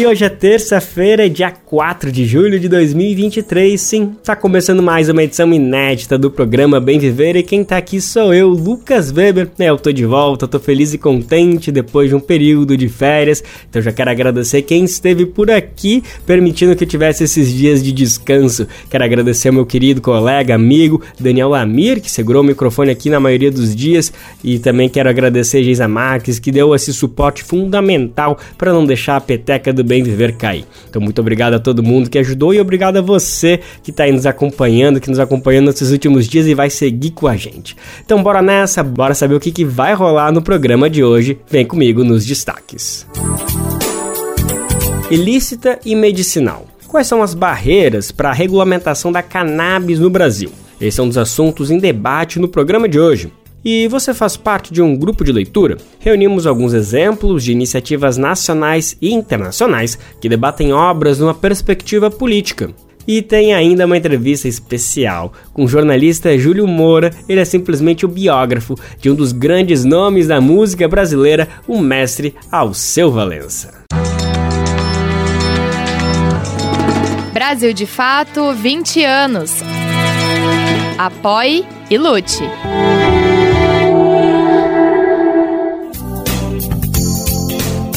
E hoje é terça-feira, dia 4 de julho de 2023. Sim, tá começando mais uma edição inédita do programa Bem Viver e quem tá aqui sou eu, Lucas Weber. É, eu tô de volta, tô feliz e contente depois de um período de férias. Então já quero agradecer quem esteve por aqui, permitindo que eu tivesse esses dias de descanso. Quero agradecer ao meu querido colega, amigo Daniel Lamir, que segurou o microfone aqui na maioria dos dias, e também quero agradecer a Geisa Marques, que deu esse suporte fundamental para não deixar a peteca do bem viver cair. Então, muito obrigado a todo mundo que ajudou e obrigado a você que está aí nos acompanhando, que nos acompanhou nesses últimos dias e vai seguir com a gente. Então, bora nessa, bora saber o que, que vai rolar no programa de hoje. Vem comigo nos destaques. Ilícita e medicinal. Quais são as barreiras para a regulamentação da cannabis no Brasil? Esse é um dos assuntos em debate no programa de hoje. E você faz parte de um grupo de leitura? Reunimos alguns exemplos de iniciativas nacionais e internacionais que debatem obras numa perspectiva política. E tem ainda uma entrevista especial com o jornalista Júlio Moura. Ele é simplesmente o biógrafo de um dos grandes nomes da música brasileira, o mestre Alceu Valença. Brasil de Fato 20 anos. Apoie e lute.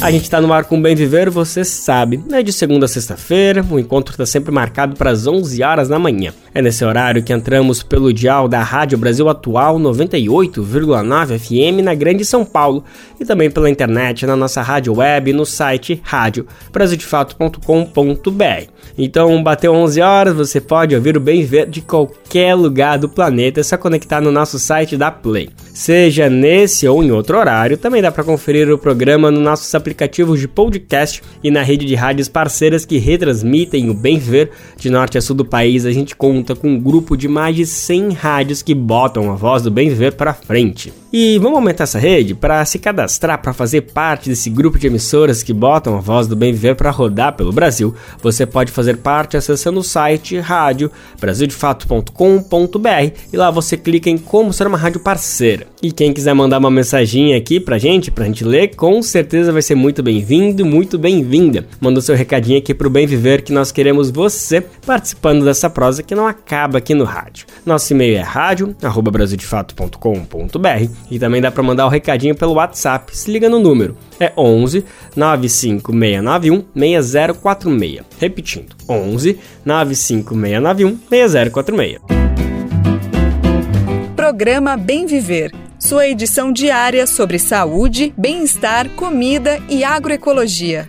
A gente está no ar com Bem Viver, você sabe. É de segunda a sexta-feira, o encontro está sempre marcado para as 11 horas da manhã. É nesse horário que entramos pelo dial da Rádio Brasil Atual 98,9 FM na Grande São Paulo e também pela internet na nossa rádio web no site rádio brasildefato.com.br. Então, bateu 11 horas, você pode ouvir o Bem Viver de qualquer lugar do planeta, é só conectar no nosso site da Play. Seja nesse ou em outro horário, também dá para conferir o programa no nossos aplicativos de podcast e na rede de rádios parceiras que retransmitem o Bem Viver de norte a sul do país. A gente conta com um grupo de mais de 100 rádios que botam a voz do Bem Viver para frente. E vamos aumentar essa rede para se cadastrar para fazer parte desse grupo de emissoras que botam a voz do Bem Viver para rodar pelo Brasil. Você pode fazer parte acessando o site rádio brasildefato.com.br e lá você clica em como ser uma rádio parceira. E quem quiser mandar uma mensaginha aqui pra gente, pra gente ler, com certeza vai ser muito bem-vindo, muito bem-vinda. Manda o seu recadinho aqui pro Bem Viver que nós queremos você participando dessa prosa que não acaba aqui no rádio. Nosso e-mail é rádio@brasildefato.com.br e também dá para mandar o recadinho pelo WhatsApp. Se liga no número. É 11 95691 6046. Repetindo. 11 95691 6046. Programa Bem Viver. Sua edição diária sobre saúde, bem-estar, comida e agroecologia.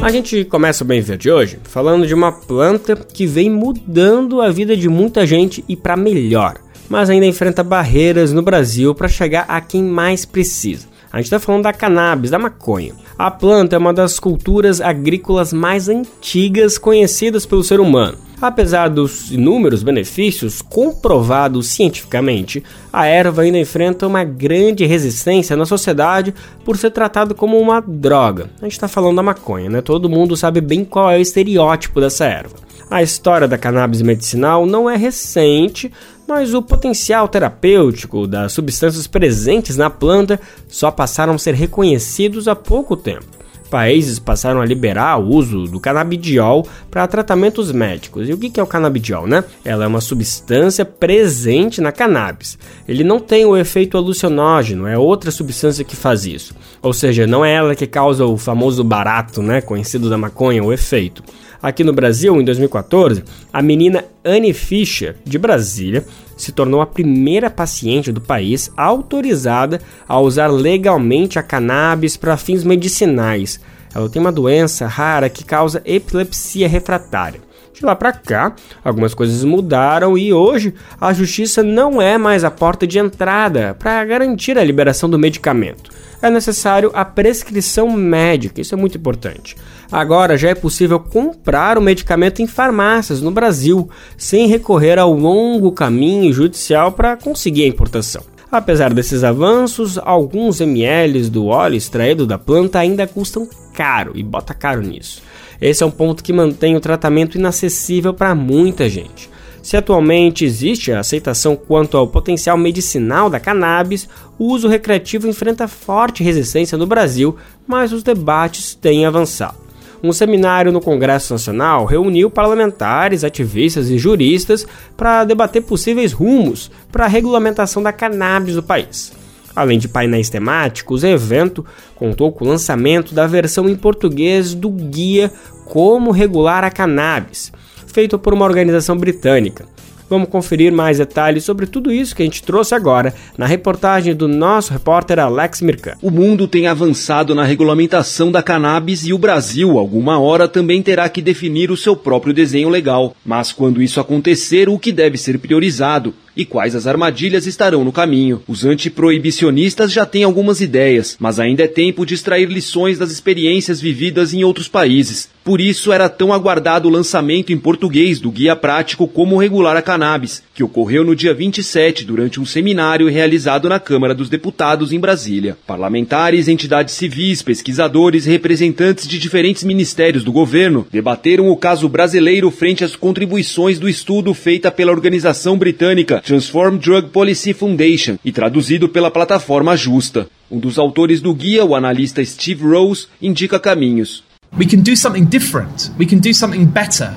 A gente começa o Bem Ver de hoje falando de uma planta que vem mudando a vida de muita gente e para melhor, mas ainda enfrenta barreiras no Brasil para chegar a quem mais precisa. A gente está falando da cannabis, da maconha. A planta é uma das culturas agrícolas mais antigas conhecidas pelo ser humano. Apesar dos inúmeros benefícios comprovados cientificamente, a erva ainda enfrenta uma grande resistência na sociedade por ser tratada como uma droga. A gente está falando da maconha, né? Todo mundo sabe bem qual é o estereótipo dessa erva. A história da cannabis medicinal não é recente, mas o potencial terapêutico das substâncias presentes na planta só passaram a ser reconhecidos há pouco tempo países passaram a liberar o uso do canabidiol para tratamentos médicos. E o que é o canabidiol, né? Ela é uma substância presente na cannabis. Ele não tem o efeito alucinógeno, é outra substância que faz isso. Ou seja, não é ela que causa o famoso barato, né, conhecido da maconha, o efeito. Aqui no Brasil, em 2014, a menina Anne Fischer, de Brasília, se tornou a primeira paciente do país autorizada a usar legalmente a cannabis para fins medicinais. Ela tem uma doença rara que causa epilepsia refratária. De lá para cá, algumas coisas mudaram e hoje a justiça não é mais a porta de entrada para garantir a liberação do medicamento. É necessário a prescrição médica, isso é muito importante. Agora já é possível comprar o medicamento em farmácias no Brasil, sem recorrer ao longo caminho judicial para conseguir a importação. Apesar desses avanços, alguns ml do óleo extraído da planta ainda custam caro e bota caro nisso. Esse é um ponto que mantém o tratamento inacessível para muita gente. Se atualmente existe a aceitação quanto ao potencial medicinal da cannabis, o uso recreativo enfrenta forte resistência no Brasil, mas os debates têm avançado. Um seminário no Congresso Nacional reuniu parlamentares, ativistas e juristas para debater possíveis rumos para a regulamentação da cannabis no país. Além de painéis temáticos, o evento contou com o lançamento da versão em português do guia Como Regular a Cannabis, feito por uma organização britânica. Vamos conferir mais detalhes sobre tudo isso que a gente trouxe agora na reportagem do nosso repórter Alex Mirkan. O mundo tem avançado na regulamentação da cannabis e o Brasil, alguma hora, também terá que definir o seu próprio desenho legal. Mas quando isso acontecer, o que deve ser priorizado? E quais as armadilhas estarão no caminho. Os antiproibicionistas já têm algumas ideias, mas ainda é tempo de extrair lições das experiências vividas em outros países. Por isso era tão aguardado o lançamento em português do Guia Prático Como Regular a Cannabis, que ocorreu no dia 27 durante um seminário realizado na Câmara dos Deputados em Brasília. Parlamentares, entidades civis, pesquisadores e representantes de diferentes ministérios do governo debateram o caso brasileiro frente às contribuições do estudo feita pela organização britânica Transform Drug Policy Foundation e traduzido pela plataforma Justa. Um dos autores do guia, o analista Steve Rose, indica caminhos. We can do something different. We can do something better.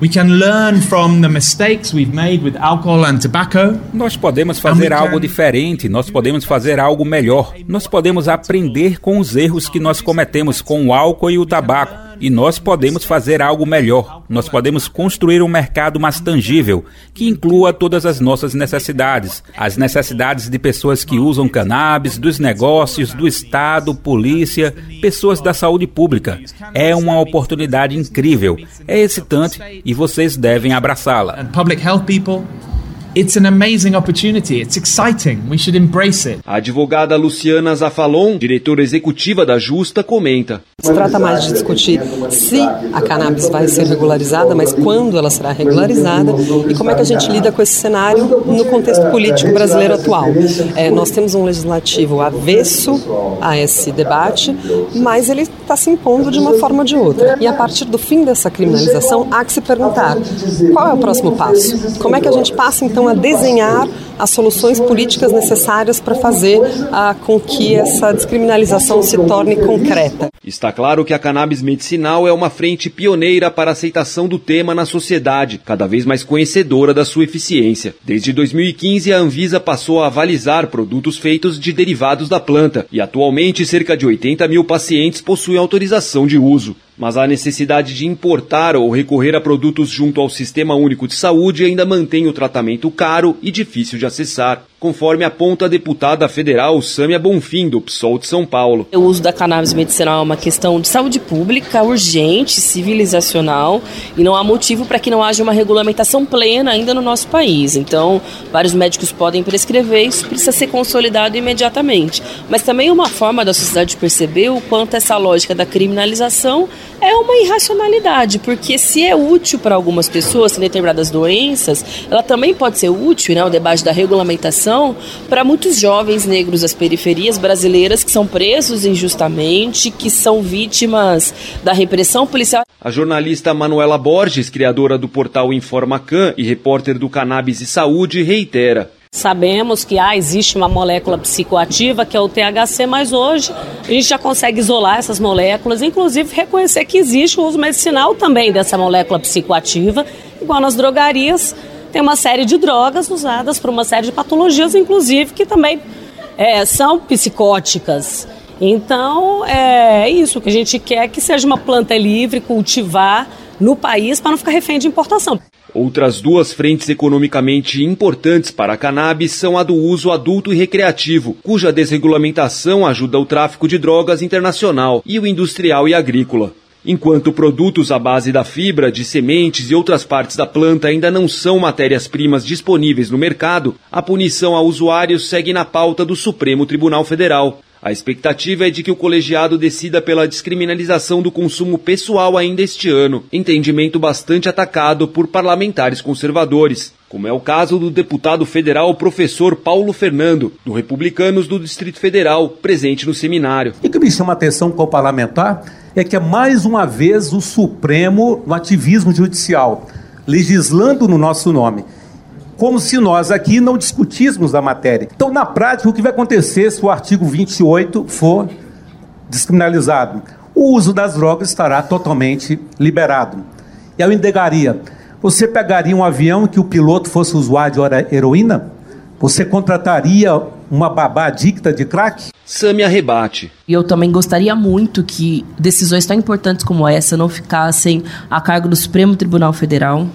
We can learn from the mistakes we've made with alcohol and tobacco. Nós podemos fazer algo diferente, nós podemos fazer algo melhor. Nós podemos aprender com os erros que nós cometemos com o álcool e o tabaco e nós podemos fazer algo melhor. Nós podemos construir um mercado mais tangível, que inclua todas as nossas necessidades, as necessidades de pessoas que usam cannabis, dos negócios, do Estado, polícia, pessoas da saúde pública. É uma oportunidade incrível, é excitante e vocês devem abraçá-la. It's an amazing opportunity. It's exciting. We should embrace it. A advogada Luciana Zafalon, diretora executiva da Justa, comenta. Se trata mais de discutir se a cannabis vai ser regularizada, mas quando ela será regularizada e como é que a gente lida com esse cenário no contexto político brasileiro atual. É, nós temos um legislativo avesso a esse debate, mas ele está se impondo de uma forma ou de outra. E a partir do fim dessa criminalização, há que se perguntar qual é o próximo passo? Como é que a gente passa então a desenhar as soluções políticas necessárias para fazer ah, com que essa descriminalização se torne concreta. Está claro que a cannabis medicinal é uma frente pioneira para a aceitação do tema na sociedade, cada vez mais conhecedora da sua eficiência. Desde 2015, a Anvisa passou a avalizar produtos feitos de derivados da planta e atualmente cerca de 80 mil pacientes possuem autorização de uso mas a necessidade de importar ou recorrer a produtos junto ao Sistema Único de Saúde ainda mantém o tratamento caro e difícil de acessar conforme aponta a deputada federal Sâmia Bonfim, do PSOL de São Paulo. O uso da cannabis medicinal é uma questão de saúde pública, urgente, civilizacional, e não há motivo para que não haja uma regulamentação plena ainda no nosso país. Então, vários médicos podem prescrever, isso precisa ser consolidado imediatamente. Mas também uma forma da sociedade perceber o quanto essa lógica da criminalização é uma irracionalidade, porque se é útil para algumas pessoas em determinadas doenças, ela também pode ser útil, né, o debate da regulamentação, para muitos jovens negros das periferias brasileiras que são presos injustamente, que são vítimas da repressão policial. A jornalista Manuela Borges, criadora do portal Informacan e repórter do Cannabis e Saúde, reitera: Sabemos que ah, existe uma molécula psicoativa que é o THC, mas hoje a gente já consegue isolar essas moléculas, inclusive reconhecer que existe o uso medicinal também dessa molécula psicoativa, igual nas drogarias. Tem uma série de drogas usadas para uma série de patologias, inclusive, que também é, são psicóticas. Então, é isso que a gente quer que seja uma planta livre, cultivar no país para não ficar refém de importação. Outras duas frentes economicamente importantes para a cannabis são a do uso adulto e recreativo, cuja desregulamentação ajuda o tráfico de drogas internacional, e o industrial e agrícola. Enquanto produtos à base da fibra, de sementes e outras partes da planta ainda não são matérias-primas disponíveis no mercado, a punição a usuários segue na pauta do Supremo Tribunal Federal. A expectativa é de que o colegiado decida pela descriminalização do consumo pessoal ainda este ano, entendimento bastante atacado por parlamentares conservadores, como é o caso do deputado federal professor Paulo Fernando, do Republicanos do Distrito Federal, presente no seminário. O que me chama a atenção como parlamentar é que é mais uma vez o Supremo no ativismo judicial, legislando no nosso nome como se nós aqui não discutíssemos a matéria. Então, na prática, o que vai acontecer se o artigo 28 for descriminalizado? O uso das drogas estará totalmente liberado. E eu indegaria: você pegaria um avião que o piloto fosse usuário de heroína? Você contrataria uma babá adicta de crack? Samia rebate. E eu também gostaria muito que decisões tão importantes como essa não ficassem a cargo do Supremo Tribunal Federal,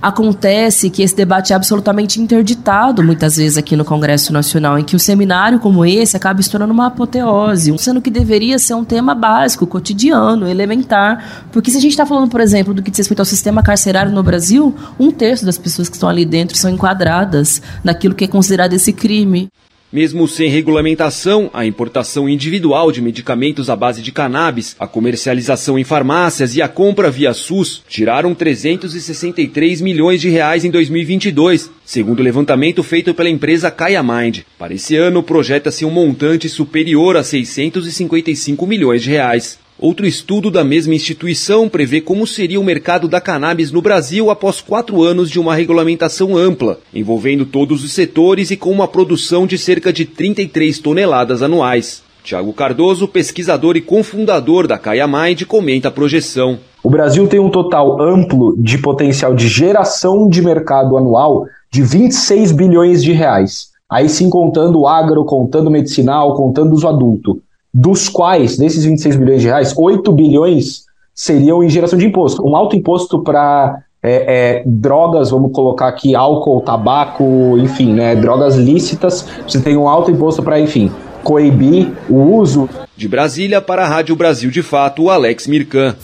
acontece que esse debate é absolutamente interditado muitas vezes aqui no Congresso Nacional, em que um seminário como esse acaba estourando uma apoteose, sendo que deveria ser um tema básico, cotidiano, elementar. Porque se a gente está falando, por exemplo, do que diz respeito ao sistema carcerário no Brasil, um terço das pessoas que estão ali dentro são enquadradas naquilo que é considerado esse crime. Mesmo sem regulamentação, a importação individual de medicamentos à base de cannabis, a comercialização em farmácias e a compra via SUS tiraram 363 milhões de reais em 2022, segundo o levantamento feito pela empresa Kaya Mind. Para esse ano, projeta-se um montante superior a 655 milhões de reais. Outro estudo da mesma instituição prevê como seria o mercado da cannabis no Brasil após quatro anos de uma regulamentação ampla, envolvendo todos os setores e com uma produção de cerca de 33 toneladas anuais. Tiago Cardoso, pesquisador e cofundador da Caia Mind, comenta a projeção. O Brasil tem um total amplo de potencial de geração de mercado anual de 26 bilhões de reais. Aí sim contando o agro, contando o medicinal, contando os adulto dos quais, desses 26 bilhões de reais, 8 bilhões seriam em geração de imposto. Um alto imposto para é, é, drogas, vamos colocar aqui álcool, tabaco, enfim, né, drogas lícitas. Você tem um alto imposto para, enfim, coibir o uso. De Brasília para a Rádio Brasil de Fato, o Alex Mirkan.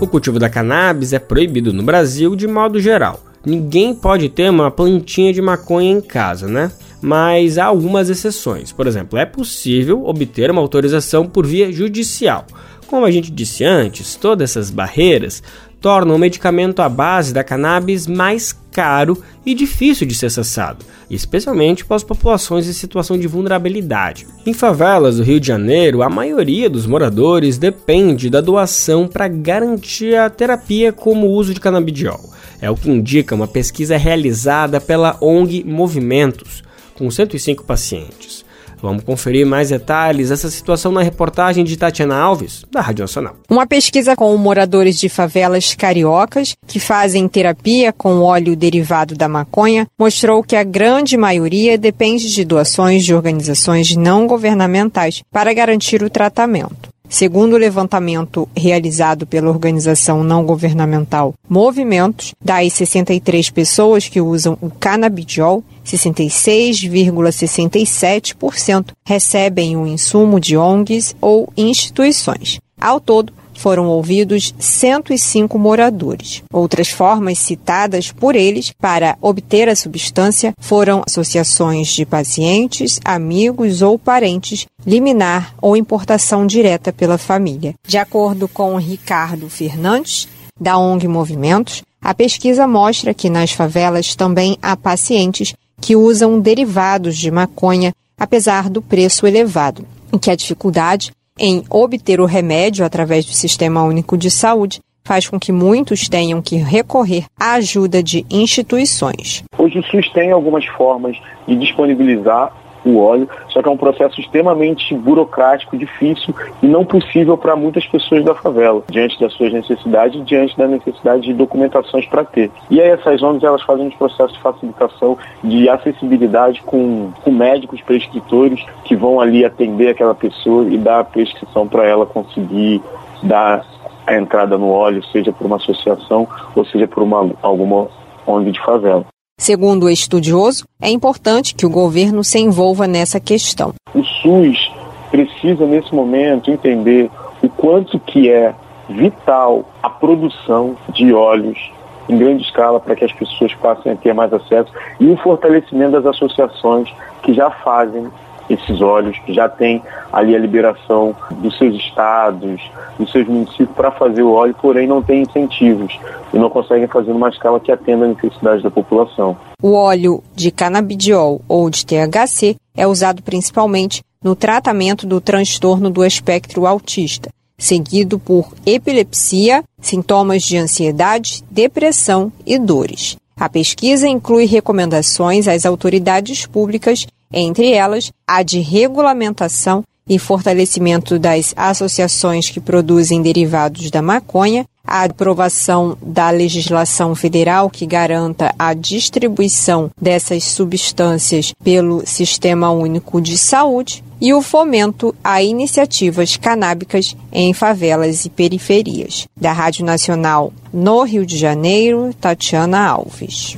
O cultivo da cannabis é proibido no Brasil de modo geral. Ninguém pode ter uma plantinha de maconha em casa, né? Mas há algumas exceções. Por exemplo, é possível obter uma autorização por via judicial. Como a gente disse antes, todas essas barreiras tornam o medicamento à base da cannabis mais caro e difícil de ser acessado, especialmente para as populações em situação de vulnerabilidade. Em favelas do Rio de Janeiro, a maioria dos moradores depende da doação para garantir a terapia como o uso de canabidiol. É o que indica uma pesquisa realizada pela ONG Movimentos com 105 pacientes. Vamos conferir mais detalhes dessa situação na reportagem de Tatiana Alves, da Rádio Nacional. Uma pesquisa com moradores de favelas cariocas que fazem terapia com óleo derivado da maconha mostrou que a grande maioria depende de doações de organizações não governamentais para garantir o tratamento. Segundo o levantamento realizado pela organização não governamental Movimentos, das 63 pessoas que usam o canabidiol, 66,67% recebem o insumo de ONGs ou instituições. Ao todo, foram ouvidos 105 moradores. Outras formas citadas por eles para obter a substância foram associações de pacientes, amigos ou parentes, liminar ou importação direta pela família. De acordo com Ricardo Fernandes, da ONG Movimentos, a pesquisa mostra que nas favelas também há pacientes que usam derivados de maconha, apesar do preço elevado, e que a dificuldade em obter o remédio através do Sistema Único de Saúde faz com que muitos tenham que recorrer à ajuda de instituições. Hoje o SUS tem algumas formas de disponibilizar o óleo, só que é um processo extremamente burocrático, difícil e não possível para muitas pessoas da favela, diante das suas necessidades, diante da necessidade de documentações para ter. E aí essas ONGs elas fazem um processo de facilitação, de acessibilidade com, com médicos prescritores que vão ali atender aquela pessoa e dar a prescrição para ela conseguir dar a entrada no óleo, seja por uma associação ou seja por uma, alguma ONG de favela. Segundo o estudioso, é importante que o governo se envolva nessa questão. O SUS precisa, nesse momento, entender o quanto que é vital a produção de óleos em grande escala para que as pessoas passem a ter mais acesso e o fortalecimento das associações que já fazem esses óleos, que já tem ali a liberação dos seus estados, dos seus municípios para fazer o óleo, porém não tem incentivos e não conseguem fazer numa escala que atenda a necessidade da população. O óleo de canabidiol ou de THC é usado principalmente no tratamento do transtorno do espectro autista, seguido por epilepsia, sintomas de ansiedade, depressão e dores. A pesquisa inclui recomendações às autoridades públicas, entre elas a de regulamentação e fortalecimento das associações que produzem derivados da maconha, a aprovação da legislação federal que garanta a distribuição dessas substâncias pelo Sistema Único de Saúde e o fomento a iniciativas canábicas em favelas e periferias. Da Rádio Nacional no Rio de Janeiro, Tatiana Alves.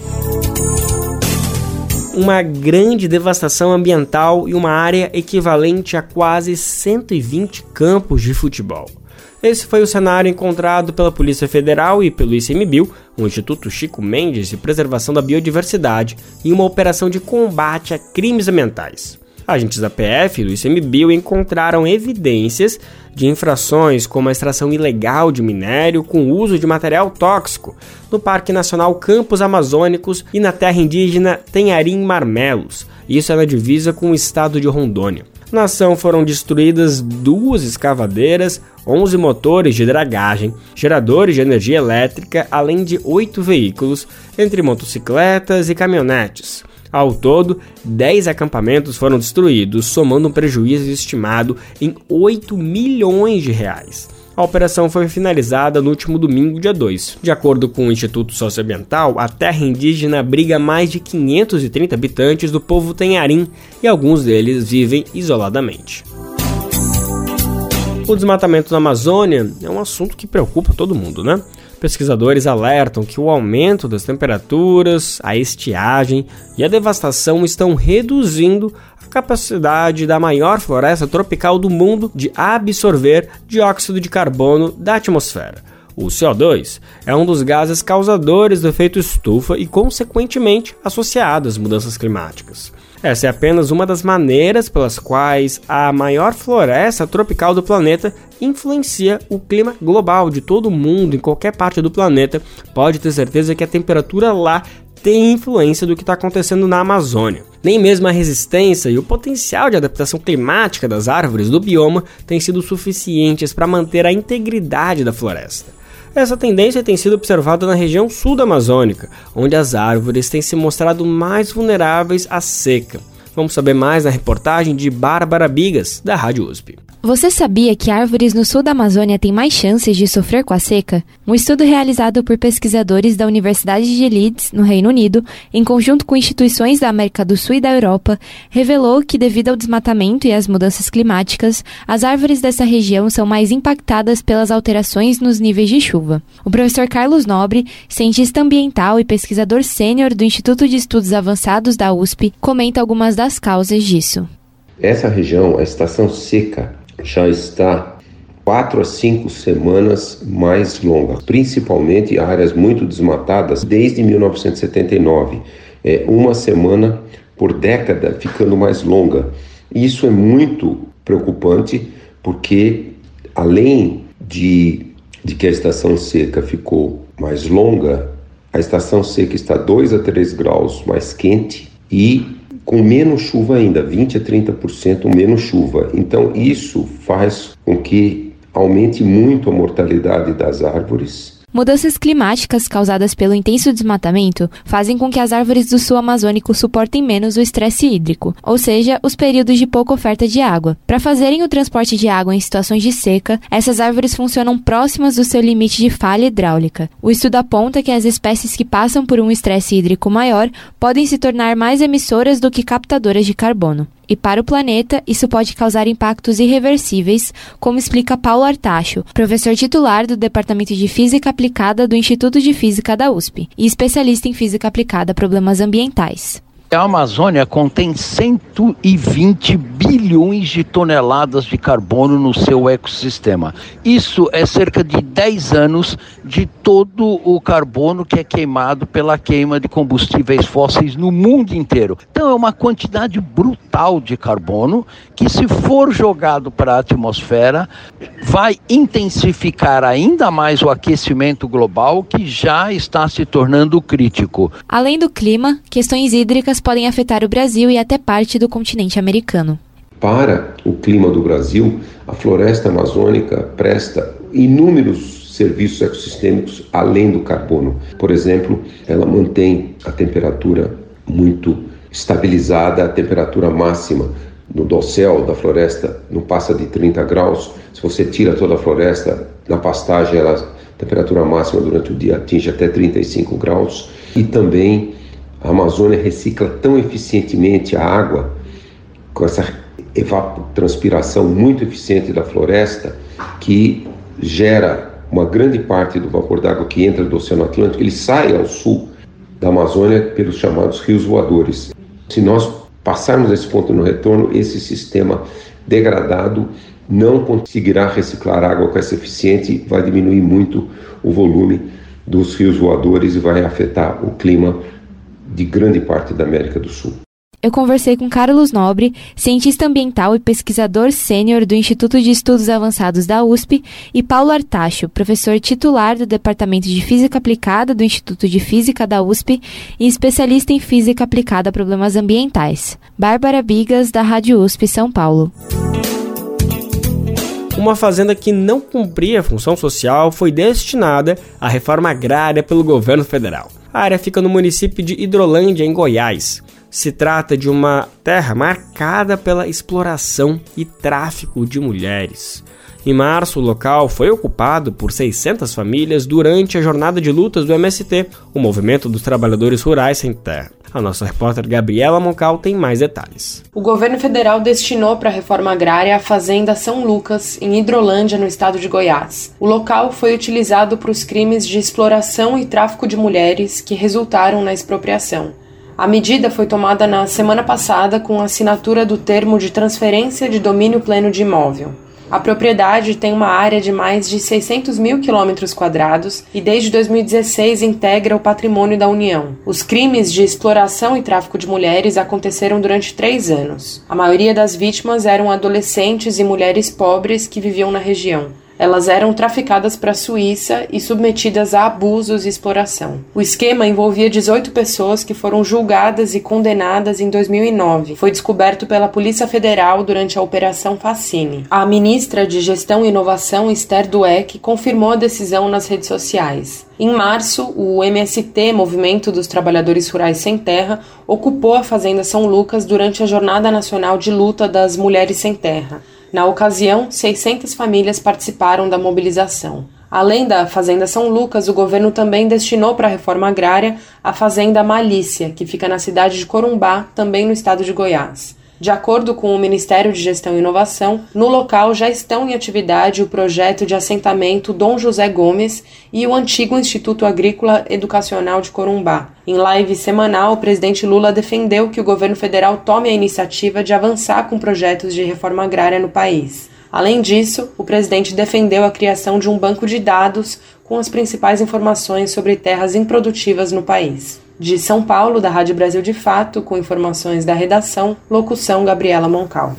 Uma grande devastação ambiental e uma área equivalente a quase 120 campos de futebol. Esse foi o cenário encontrado pela Polícia Federal e pelo ICMBio, o Instituto Chico Mendes de Preservação da Biodiversidade, em uma operação de combate a crimes ambientais. Agentes da PF e do ICMBio encontraram evidências de infrações como a extração ilegal de minério com uso de material tóxico no Parque Nacional Campos Amazônicos e na terra indígena Tenharim Marmelos, isso é na divisa com o estado de Rondônia. Na ação foram destruídas duas escavadeiras, 11 motores de dragagem, geradores de energia elétrica, além de oito veículos, entre motocicletas e caminhonetes. Ao todo, 10 acampamentos foram destruídos, somando um prejuízo estimado em 8 milhões de reais. A operação foi finalizada no último domingo, dia 2. De acordo com o Instituto Socioambiental, a terra indígena abriga mais de 530 habitantes do povo Tenharim e alguns deles vivem isoladamente. O desmatamento na Amazônia é um assunto que preocupa todo mundo, né? Pesquisadores alertam que o aumento das temperaturas, a estiagem e a devastação estão reduzindo a capacidade da maior floresta tropical do mundo de absorver dióxido de carbono da atmosfera. O CO2 é um dos gases causadores do efeito estufa e, consequentemente, associado às mudanças climáticas. Essa é apenas uma das maneiras pelas quais a maior floresta tropical do planeta influencia o clima global de todo o mundo, em qualquer parte do planeta. Pode ter certeza que a temperatura lá tem influência do que está acontecendo na Amazônia. Nem mesmo a resistência e o potencial de adaptação climática das árvores do bioma têm sido suficientes para manter a integridade da floresta. Essa tendência tem sido observada na região sul da Amazônica, onde as árvores têm se mostrado mais vulneráveis à seca. Vamos saber mais na reportagem de Bárbara Bigas, da Rádio USP. Você sabia que árvores no sul da Amazônia têm mais chances de sofrer com a seca? Um estudo realizado por pesquisadores da Universidade de Leeds, no Reino Unido, em conjunto com instituições da América do Sul e da Europa, revelou que, devido ao desmatamento e às mudanças climáticas, as árvores dessa região são mais impactadas pelas alterações nos níveis de chuva. O professor Carlos Nobre, cientista ambiental e pesquisador sênior do Instituto de Estudos Avançados da USP, comenta algumas das causas disso. Essa região, a estação seca, já está quatro a cinco semanas mais longa, principalmente áreas muito desmatadas desde 1979. É uma semana por década ficando mais longa. Isso é muito preocupante porque além de, de que a estação seca ficou mais longa, a estação seca está 2 a 3 graus mais quente e com menos chuva ainda, 20 a 30% menos chuva. Então isso faz com que aumente muito a mortalidade das árvores Mudanças climáticas causadas pelo intenso desmatamento fazem com que as árvores do sul amazônico suportem menos o estresse hídrico, ou seja, os períodos de pouca oferta de água. Para fazerem o transporte de água em situações de seca, essas árvores funcionam próximas do seu limite de falha hidráulica. O estudo aponta que as espécies que passam por um estresse hídrico maior podem se tornar mais emissoras do que captadoras de carbono. E para o planeta, isso pode causar impactos irreversíveis, como explica Paulo Artacho, professor titular do Departamento de Física Aplicada do Instituto de Física da USP e especialista em física aplicada a problemas ambientais. A Amazônia contém 120 bilhões de toneladas de carbono no seu ecossistema. Isso é cerca de 10 anos de todo o carbono que é queimado pela queima de combustíveis fósseis no mundo inteiro. Então é uma quantidade brutal de carbono que, se for jogado para a atmosfera, vai intensificar ainda mais o aquecimento global que já está se tornando crítico. Além do clima, questões hídricas podem afetar o Brasil e até parte do continente americano. Para o clima do Brasil, a floresta amazônica presta inúmeros serviços ecossistêmicos além do carbono. Por exemplo, ela mantém a temperatura muito estabilizada, a temperatura máxima no dossel da floresta não passa de 30 graus. Se você tira toda a floresta na pastagem, ela, a temperatura máxima durante o dia atinge até 35 graus. E também a Amazônia recicla tão eficientemente a água, com essa evapotranspiração muito eficiente da floresta, que gera uma grande parte do vapor d'água que entra do Oceano Atlântico, ele sai ao sul da Amazônia pelos chamados rios voadores. Se nós passarmos esse ponto no retorno, esse sistema degradado não conseguirá reciclar água com essa eficiente, vai diminuir muito o volume dos rios voadores e vai afetar o clima de grande parte da América do Sul. Eu conversei com Carlos Nobre, cientista ambiental e pesquisador sênior do Instituto de Estudos Avançados da USP, e Paulo Artacho, professor titular do Departamento de Física Aplicada do Instituto de Física da USP e especialista em física aplicada a problemas ambientais. Bárbara Bigas, da Rádio USP São Paulo. Uma fazenda que não cumpria a função social foi destinada à reforma agrária pelo governo federal. A área fica no município de Hidrolândia, em Goiás. Se trata de uma terra marcada pela exploração e tráfico de mulheres. Em março, o local foi ocupado por 600 famílias durante a jornada de lutas do MST, o Movimento dos Trabalhadores Rurais Sem Terra. A nossa repórter Gabriela Moncal tem mais detalhes. O governo federal destinou para a reforma agrária a fazenda São Lucas, em Hidrolândia, no estado de Goiás. O local foi utilizado para os crimes de exploração e tráfico de mulheres que resultaram na expropriação. A medida foi tomada na semana passada com a assinatura do termo de transferência de domínio pleno de imóvel. A propriedade tem uma área de mais de 600 mil quilômetros quadrados e desde 2016 integra o patrimônio da União. Os crimes de exploração e tráfico de mulheres aconteceram durante três anos. A maioria das vítimas eram adolescentes e mulheres pobres que viviam na região. Elas eram traficadas para a Suíça e submetidas a abusos e exploração. O esquema envolvia 18 pessoas que foram julgadas e condenadas em 2009. Foi descoberto pela Polícia Federal durante a Operação Facine. A ministra de Gestão e Inovação, Esther Dueck, confirmou a decisão nas redes sociais. Em março, o MST, Movimento dos Trabalhadores Rurais Sem Terra, ocupou a Fazenda São Lucas durante a Jornada Nacional de Luta das Mulheres Sem Terra. Na ocasião, 600 famílias participaram da mobilização. Além da Fazenda São Lucas, o governo também destinou para a reforma agrária a Fazenda Malícia, que fica na cidade de Corumbá, também no estado de Goiás. De acordo com o Ministério de Gestão e Inovação, no local já estão em atividade o projeto de assentamento Dom José Gomes e o antigo Instituto Agrícola Educacional de Corumbá. Em live semanal, o presidente Lula defendeu que o governo federal tome a iniciativa de avançar com projetos de reforma agrária no país. Além disso, o presidente defendeu a criação de um banco de dados com as principais informações sobre terras improdutivas no país. De São Paulo, da Rádio Brasil de Fato, com informações da redação, locução Gabriela Moncal.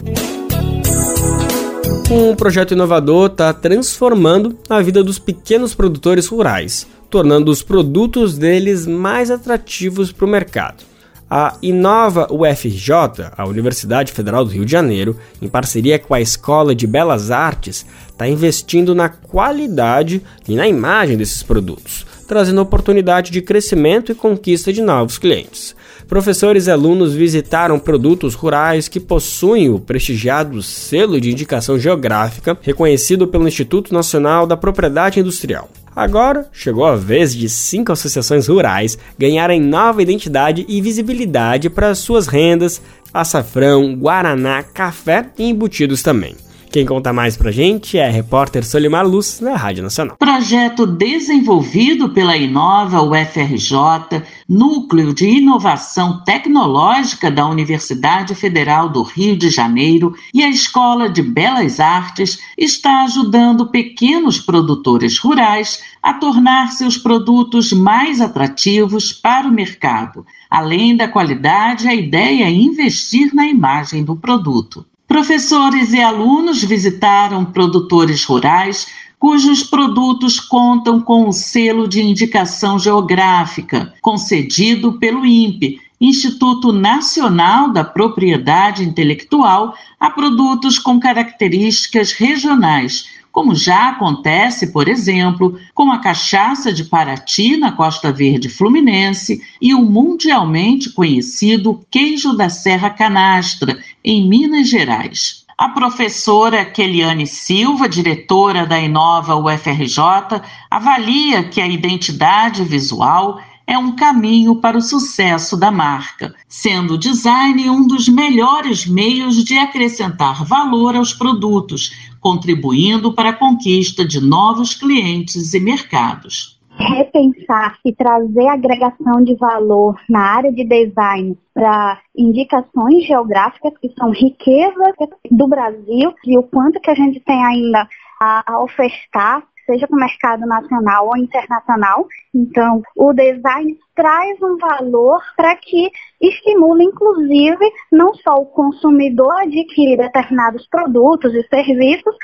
Um projeto inovador está transformando a vida dos pequenos produtores rurais, tornando os produtos deles mais atrativos para o mercado. A Inova UFJ, a Universidade Federal do Rio de Janeiro, em parceria com a Escola de Belas Artes, está investindo na qualidade e na imagem desses produtos, trazendo oportunidade de crescimento e conquista de novos clientes. Professores e alunos visitaram produtos rurais que possuem o prestigiado selo de indicação geográfica reconhecido pelo Instituto Nacional da Propriedade Industrial. Agora chegou a vez de cinco associações rurais ganharem nova identidade e visibilidade para suas rendas, açafrão, guaraná, café e embutidos também. Quem conta mais pra gente é a repórter Solimar Luz, na Rádio Nacional. Projeto desenvolvido pela Inova UFRJ, Núcleo de Inovação Tecnológica da Universidade Federal do Rio de Janeiro e a Escola de Belas Artes, está ajudando pequenos produtores rurais a tornar seus produtos mais atrativos para o mercado. Além da qualidade, a ideia é investir na imagem do produto. Professores e alunos visitaram produtores rurais cujos produtos contam com o selo de indicação geográfica concedido pelo INPE, Instituto Nacional da Propriedade Intelectual, a produtos com características regionais, como já acontece, por exemplo, com a cachaça de Paraty na Costa Verde Fluminense e o mundialmente conhecido queijo da Serra Canastra, em Minas Gerais. A professora Keliane Silva, diretora da Inova UFRJ, avalia que a identidade visual é um caminho para o sucesso da marca, sendo o design um dos melhores meios de acrescentar valor aos produtos, contribuindo para a conquista de novos clientes e mercados repensar e trazer agregação de valor na área de design para indicações geográficas que são riquezas do Brasil e o quanto que a gente tem ainda a, a ofertar seja para o mercado nacional ou internacional. Então, o design traz um valor para que estimule, inclusive, não só o consumidor a adquirir determinados produtos e serviços,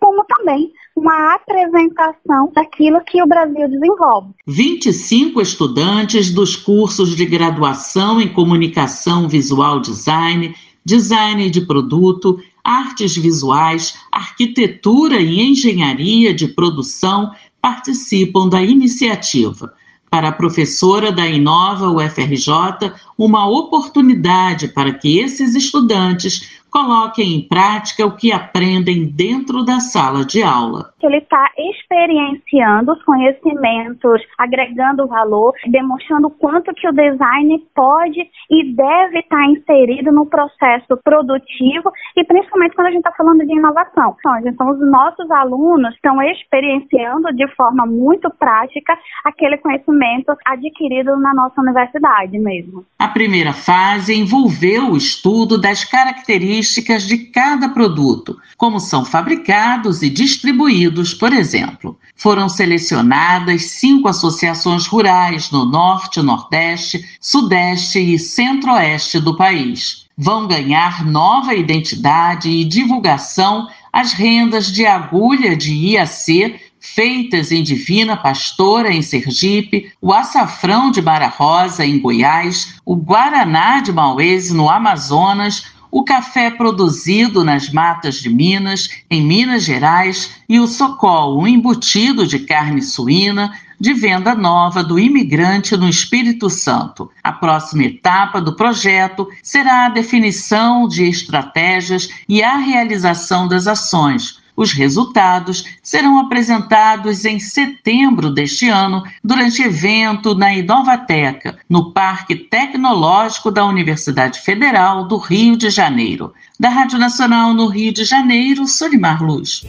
como também uma apresentação daquilo que o Brasil desenvolve. 25 estudantes dos cursos de graduação em comunicação visual design, design de produto, artes visuais, arquitetura e engenharia de produção participam da iniciativa. Para a professora da Inova UFRJ, uma oportunidade para que esses estudantes coloquem em prática o que aprendem dentro da sala de aula. Ele está experienciando os conhecimentos, agregando valor, demonstrando o quanto que o design pode e deve estar tá inserido no processo produtivo e principalmente quando a gente está falando de inovação. Então, então, os nossos alunos estão experienciando de forma muito prática aquele conhecimento adquirido na nossa universidade mesmo. A primeira fase envolveu o estudo das características características de cada produto, como são fabricados e distribuídos, por exemplo. Foram selecionadas cinco associações rurais no Norte, Nordeste, Sudeste e Centro-Oeste do país. Vão ganhar nova identidade e divulgação as rendas de agulha de IAC feitas em Divina Pastora, em Sergipe, o açafrão de Bara Rosa, em Goiás, o guaraná de Maués, no Amazonas, o café produzido nas matas de Minas, em Minas Gerais, e o socol, um embutido de carne suína de venda nova do imigrante no Espírito Santo. A próxima etapa do projeto será a definição de estratégias e a realização das ações os resultados serão apresentados em setembro deste ano, durante evento na Inovateca, no Parque Tecnológico da Universidade Federal do Rio de Janeiro. Da Rádio Nacional no Rio de Janeiro, Solimar Luz.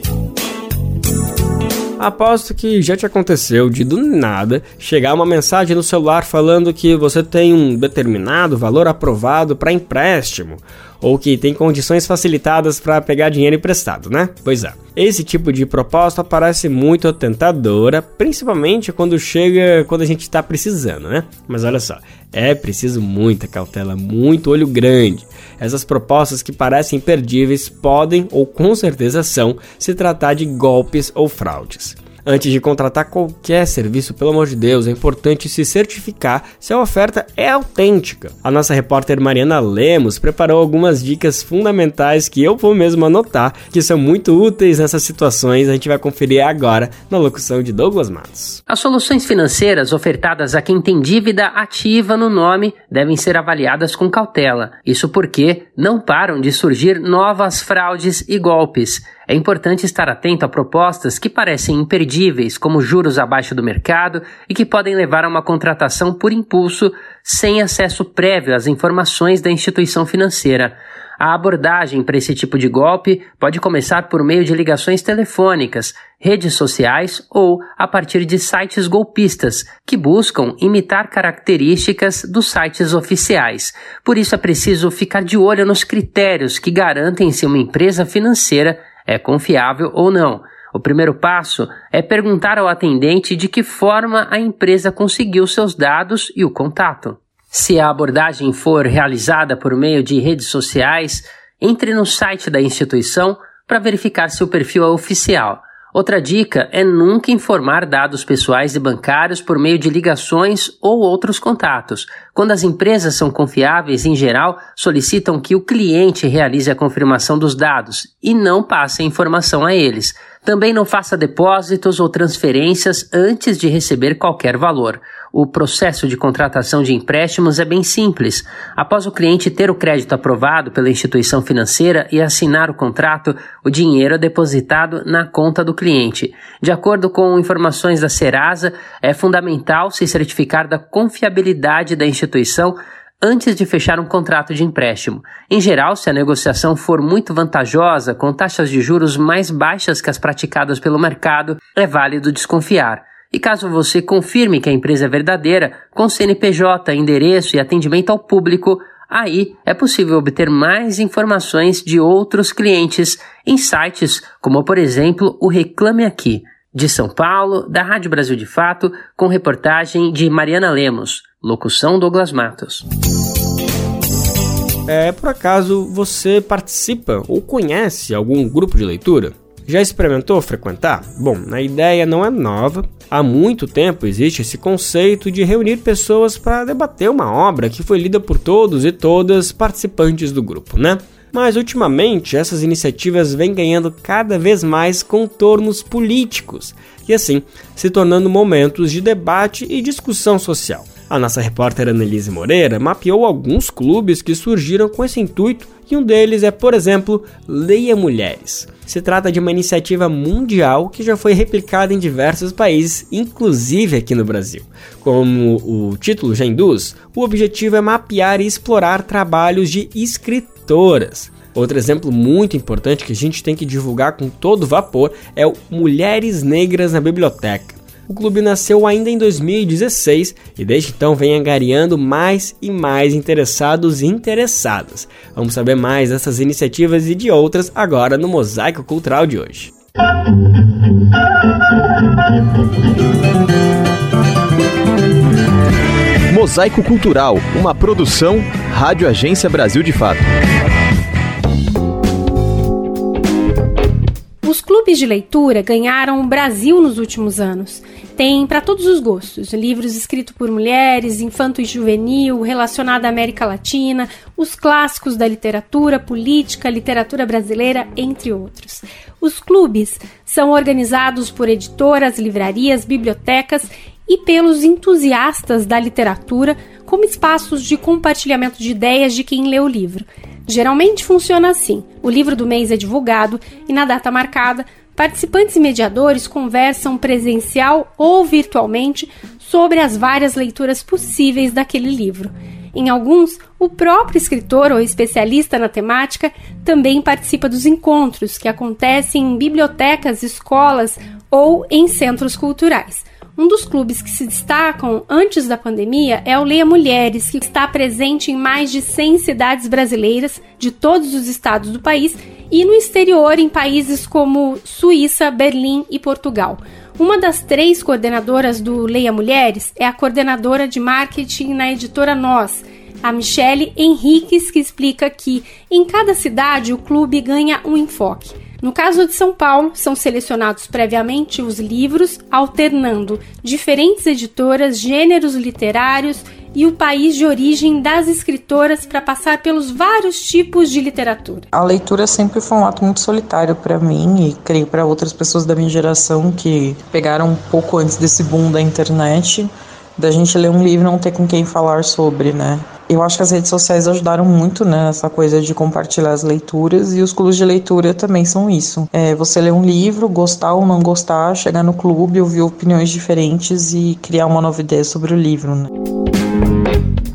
Aposto que já te aconteceu de do nada chegar uma mensagem no celular falando que você tem um determinado valor aprovado para empréstimo ou que tem condições facilitadas para pegar dinheiro emprestado, né? Pois é. Esse tipo de proposta parece muito tentadora, principalmente quando chega quando a gente está precisando, né? Mas olha só, é preciso muita cautela, muito olho grande. Essas propostas que parecem imperdíveis podem ou com certeza são se tratar de golpes ou fraudes. Antes de contratar qualquer serviço, pelo amor de Deus, é importante se certificar se a oferta é autêntica. A nossa repórter Mariana Lemos preparou algumas dicas fundamentais que eu vou mesmo anotar, que são muito úteis nessas situações. A gente vai conferir agora na locução de Douglas Matos. As soluções financeiras ofertadas a quem tem dívida ativa no nome devem ser avaliadas com cautela. Isso porque não param de surgir novas fraudes e golpes. É importante estar atento a propostas que parecem imperdíveis, como juros abaixo do mercado e que podem levar a uma contratação por impulso sem acesso prévio às informações da instituição financeira. A abordagem para esse tipo de golpe pode começar por meio de ligações telefônicas, redes sociais ou a partir de sites golpistas que buscam imitar características dos sites oficiais. Por isso é preciso ficar de olho nos critérios que garantem se uma empresa financeira é confiável ou não. O primeiro passo é perguntar ao atendente de que forma a empresa conseguiu seus dados e o contato. Se a abordagem for realizada por meio de redes sociais, entre no site da instituição para verificar se o perfil é oficial. Outra dica é nunca informar dados pessoais e bancários por meio de ligações ou outros contatos. Quando as empresas são confiáveis, em geral, solicitam que o cliente realize a confirmação dos dados e não passe a informação a eles. Também não faça depósitos ou transferências antes de receber qualquer valor. O processo de contratação de empréstimos é bem simples. Após o cliente ter o crédito aprovado pela instituição financeira e assinar o contrato, o dinheiro é depositado na conta do cliente. De acordo com informações da Serasa, é fundamental se certificar da confiabilidade da instituição antes de fechar um contrato de empréstimo. Em geral, se a negociação for muito vantajosa, com taxas de juros mais baixas que as praticadas pelo mercado, é válido desconfiar. E caso você confirme que a empresa é verdadeira, com CNPJ, endereço e atendimento ao público, aí é possível obter mais informações de outros clientes em sites como, por exemplo, o Reclame Aqui. De São Paulo, da Rádio Brasil de Fato, com reportagem de Mariana Lemos. Locução Douglas Matos. É, por acaso você participa ou conhece algum grupo de leitura? Já experimentou frequentar? Bom, a ideia não é nova. Há muito tempo existe esse conceito de reunir pessoas para debater uma obra que foi lida por todos e todas participantes do grupo, né? Mas ultimamente essas iniciativas vêm ganhando cada vez mais contornos políticos e assim se tornando momentos de debate e discussão social. A nossa repórter Annelise Moreira mapeou alguns clubes que surgiram com esse intuito e um deles é, por exemplo, Leia Mulheres. Se trata de uma iniciativa mundial que já foi replicada em diversos países, inclusive aqui no Brasil. Como o título já induz, o objetivo é mapear e explorar trabalhos de escritoras. Outro exemplo muito importante que a gente tem que divulgar com todo vapor é o Mulheres Negras na Biblioteca. O clube nasceu ainda em 2016 e desde então vem angariando mais e mais interessados e interessadas. Vamos saber mais dessas iniciativas e de outras agora no Mosaico Cultural de hoje. Mosaico Cultural, uma produção Rádio Agência Brasil de Fato. Clubes de leitura ganharam o Brasil nos últimos anos. Tem para todos os gostos: livros escritos por mulheres, infanto e juvenil, relacionado à América Latina, os clássicos da literatura, política, literatura brasileira, entre outros. Os clubes são organizados por editoras, livrarias, bibliotecas e pelos entusiastas da literatura como espaços de compartilhamento de ideias de quem lê o livro. Geralmente funciona assim: o livro do mês é divulgado e, na data marcada, participantes e mediadores conversam presencial ou virtualmente sobre as várias leituras possíveis daquele livro. Em alguns, o próprio escritor ou especialista na temática também participa dos encontros que acontecem em bibliotecas, escolas ou em centros culturais. Um dos clubes que se destacam antes da pandemia é o Leia Mulheres, que está presente em mais de 100 cidades brasileiras de todos os estados do país e no exterior em países como Suíça, Berlim e Portugal. Uma das três coordenadoras do Leia Mulheres é a coordenadora de marketing na editora Nós, a Michele Henriques, que explica que em cada cidade o clube ganha um enfoque. No caso de São Paulo, são selecionados previamente os livros, alternando diferentes editoras, gêneros literários e o país de origem das escritoras para passar pelos vários tipos de literatura. A leitura sempre foi um ato muito solitário para mim e creio para outras pessoas da minha geração que pegaram um pouco antes desse boom da internet, da gente ler um livro e não ter com quem falar sobre, né? Eu acho que as redes sociais ajudaram muito né, nessa coisa de compartilhar as leituras e os clubes de leitura também são isso. É, você ler um livro, gostar ou não gostar, chegar no clube, ouvir opiniões diferentes e criar uma nova ideia sobre o livro. Né?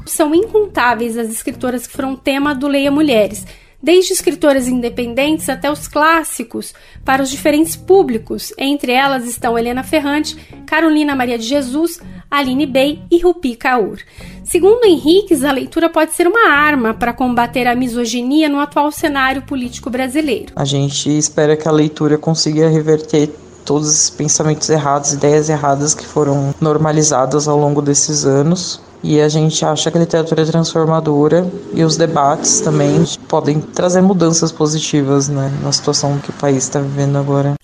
São incontáveis as escritoras que foram tema do Leia Mulheres desde escritoras independentes até os clássicos, para os diferentes públicos. Entre elas estão Helena Ferrante, Carolina Maria de Jesus, Aline Bey e Rupi Kaur. Segundo Henriques, a leitura pode ser uma arma para combater a misoginia no atual cenário político brasileiro. A gente espera que a leitura consiga reverter todos os pensamentos errados, ideias erradas que foram normalizadas ao longo desses anos. E a gente acha que a literatura é transformadora e os debates também podem trazer mudanças positivas né, na situação que o país está vivendo agora.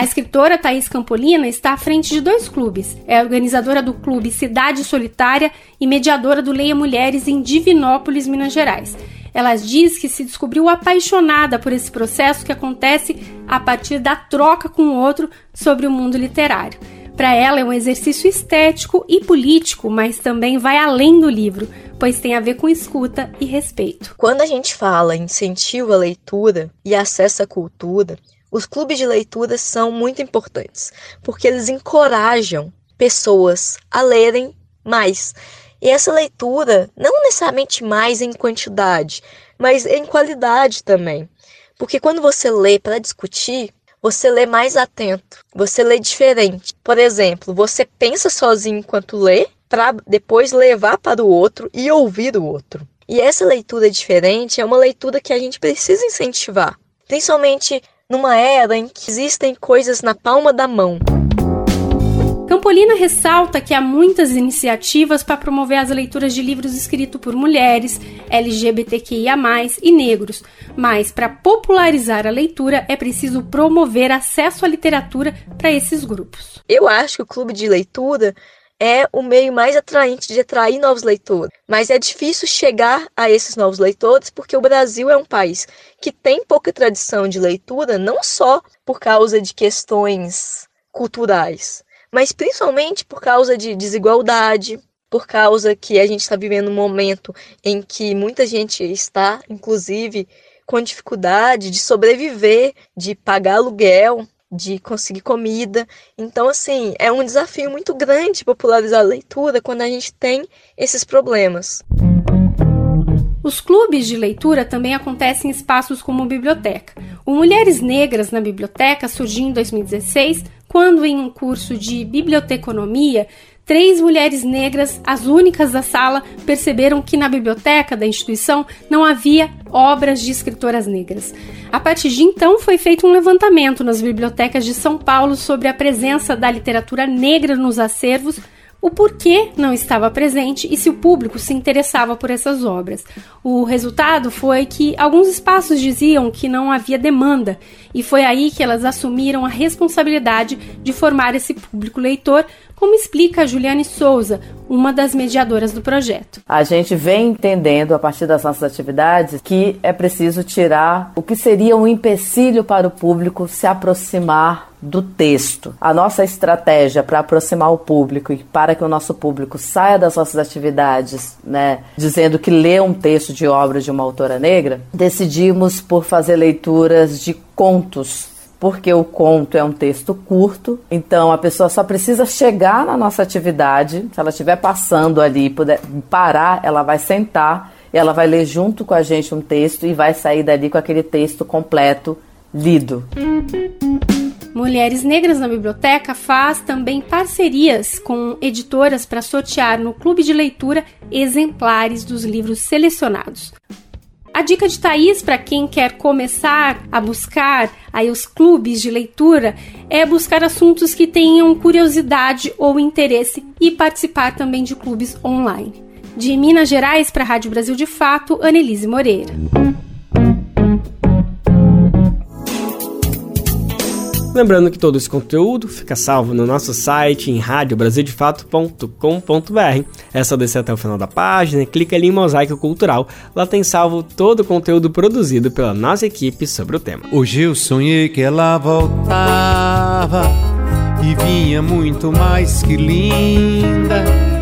A escritora Thaís Campolina está à frente de dois clubes. É organizadora do clube Cidade Solitária e mediadora do Leia Mulheres em Divinópolis, Minas Gerais. Ela diz que se descobriu apaixonada por esse processo que acontece a partir da troca com o outro sobre o mundo literário. Para ela é um exercício estético e político, mas também vai além do livro, pois tem a ver com escuta e respeito. Quando a gente fala incentivo à leitura e acesso à cultura, os clubes de leitura são muito importantes, porque eles encorajam pessoas a lerem mais. E essa leitura, não necessariamente mais em quantidade, mas em qualidade também. Porque quando você lê para discutir, você lê mais atento, você lê diferente. Por exemplo, você pensa sozinho enquanto lê, para depois levar para o outro e ouvir o outro. E essa leitura diferente é uma leitura que a gente precisa incentivar, principalmente numa era em que existem coisas na palma da mão. Campolina ressalta que há muitas iniciativas para promover as leituras de livros escritos por mulheres, LGBTQIA, e negros, mas para popularizar a leitura é preciso promover acesso à literatura para esses grupos. Eu acho que o clube de leitura é o meio mais atraente de atrair novos leitores. Mas é difícil chegar a esses novos leitores porque o Brasil é um país que tem pouca tradição de leitura, não só por causa de questões culturais, mas principalmente por causa de desigualdade, por causa que a gente está vivendo um momento em que muita gente está, inclusive, com dificuldade de sobreviver, de pagar aluguel, de conseguir comida. Então, assim, é um desafio muito grande popularizar a leitura quando a gente tem esses problemas. Os clubes de leitura também acontecem em espaços como biblioteca. O Mulheres Negras na Biblioteca surgiu em 2016 quando, em um curso de biblioteconomia, três mulheres negras, as únicas da sala, perceberam que na biblioteca da instituição não havia obras de escritoras negras. A partir de então, foi feito um levantamento nas bibliotecas de São Paulo sobre a presença da literatura negra nos acervos o porquê não estava presente e se o público se interessava por essas obras. O resultado foi que alguns espaços diziam que não havia demanda, e foi aí que elas assumiram a responsabilidade de formar esse público leitor, como explica a Juliane Souza, uma das mediadoras do projeto. A gente vem entendendo, a partir das nossas atividades, que é preciso tirar o que seria um empecilho para o público se aproximar do texto. A nossa estratégia para aproximar o público e para que o nosso público saia das nossas atividades, né, dizendo que lê um texto de obra de uma autora negra, decidimos por fazer leituras de contos porque o conto é um texto curto, então a pessoa só precisa chegar na nossa atividade, se ela estiver passando ali e puder parar, ela vai sentar e ela vai ler junto com a gente um texto e vai sair dali com aquele texto completo lido. Mulheres Negras na Biblioteca faz também parcerias com editoras para sortear no clube de leitura exemplares dos livros selecionados. A dica de Thaís para quem quer começar a buscar aí os clubes de leitura é buscar assuntos que tenham curiosidade ou interesse e participar também de clubes online. De Minas Gerais para a Rádio Brasil de Fato, Anelise Moreira. Lembrando que todo esse conteúdo fica salvo no nosso site em radiobrasildefato.com.br. É só descer até o final da página e clica ali em Mosaico Cultural. Lá tem salvo todo o conteúdo produzido pela nossa equipe sobre o tema. Hoje eu sonhei que ela voltava e vinha muito mais que linda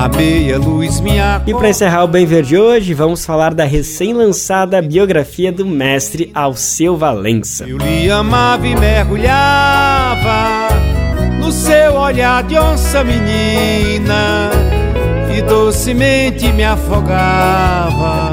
a meia luz minha. E para encerrar o Bem Verde hoje, vamos falar da recém-lançada biografia do mestre Alceu Valença. Eu lhe amava e mergulhava no seu olhar de onça menina e docemente me afogava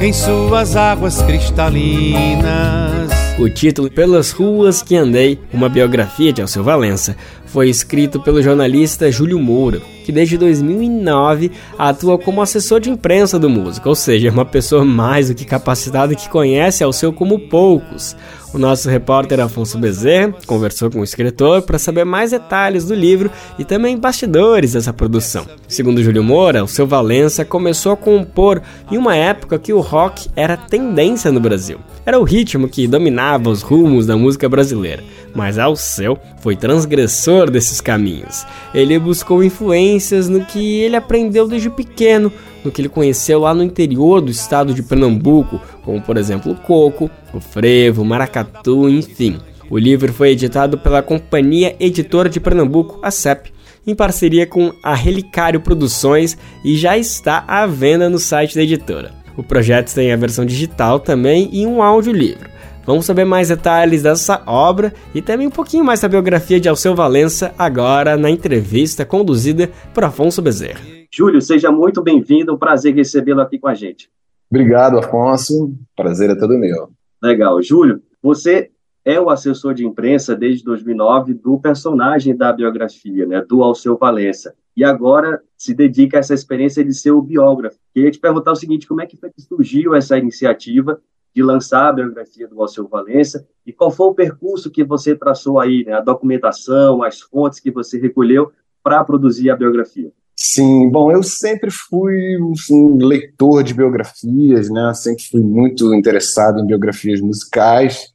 em suas águas cristalinas. O título Pelas Ruas que Andei, uma biografia de Alceu Valença, foi escrito pelo jornalista Júlio Moura, que desde 2009 atua como assessor de imprensa do músico, ou seja, uma pessoa mais do que capacitada que conhece Alceu como poucos. O nosso repórter Afonso Bezerra conversou com o escritor para saber mais detalhes do livro e também bastidores dessa produção. Segundo Júlio Moura, o seu Valença começou a compor em uma época que o rock era tendência no Brasil. Era o ritmo que dominava os rumos da música brasileira, mas Alceu foi transgressor desses caminhos. Ele buscou influências no que ele aprendeu desde pequeno, no que ele conheceu lá no interior do estado de Pernambuco, como por exemplo o coco, o frevo, o maracatu, enfim. O livro foi editado pela Companhia Editora de Pernambuco, a CEP, em parceria com a Relicário Produções e já está à venda no site da editora. O projeto tem a versão digital também e um audiolivro. Vamos saber mais detalhes dessa obra e também um pouquinho mais da biografia de Alceu Valença agora na entrevista conduzida por Afonso Bezerra. Júlio, seja muito bem-vindo, um prazer recebê-lo aqui com a gente. Obrigado, Afonso. Prazer é todo meu. Legal. Júlio, você é o assessor de imprensa desde 2009 do personagem da biografia, né, do Alceu Valença. E agora se dedica a essa experiência de ser o biógrafo. Queria te perguntar o seguinte, como é que foi que surgiu essa iniciativa de lançar a biografia do Alceu Valença e qual foi o percurso que você traçou aí, né, a documentação, as fontes que você recolheu para produzir a biografia? Sim, bom, eu sempre fui um leitor de biografias, né? Sempre fui muito interessado em biografias musicais.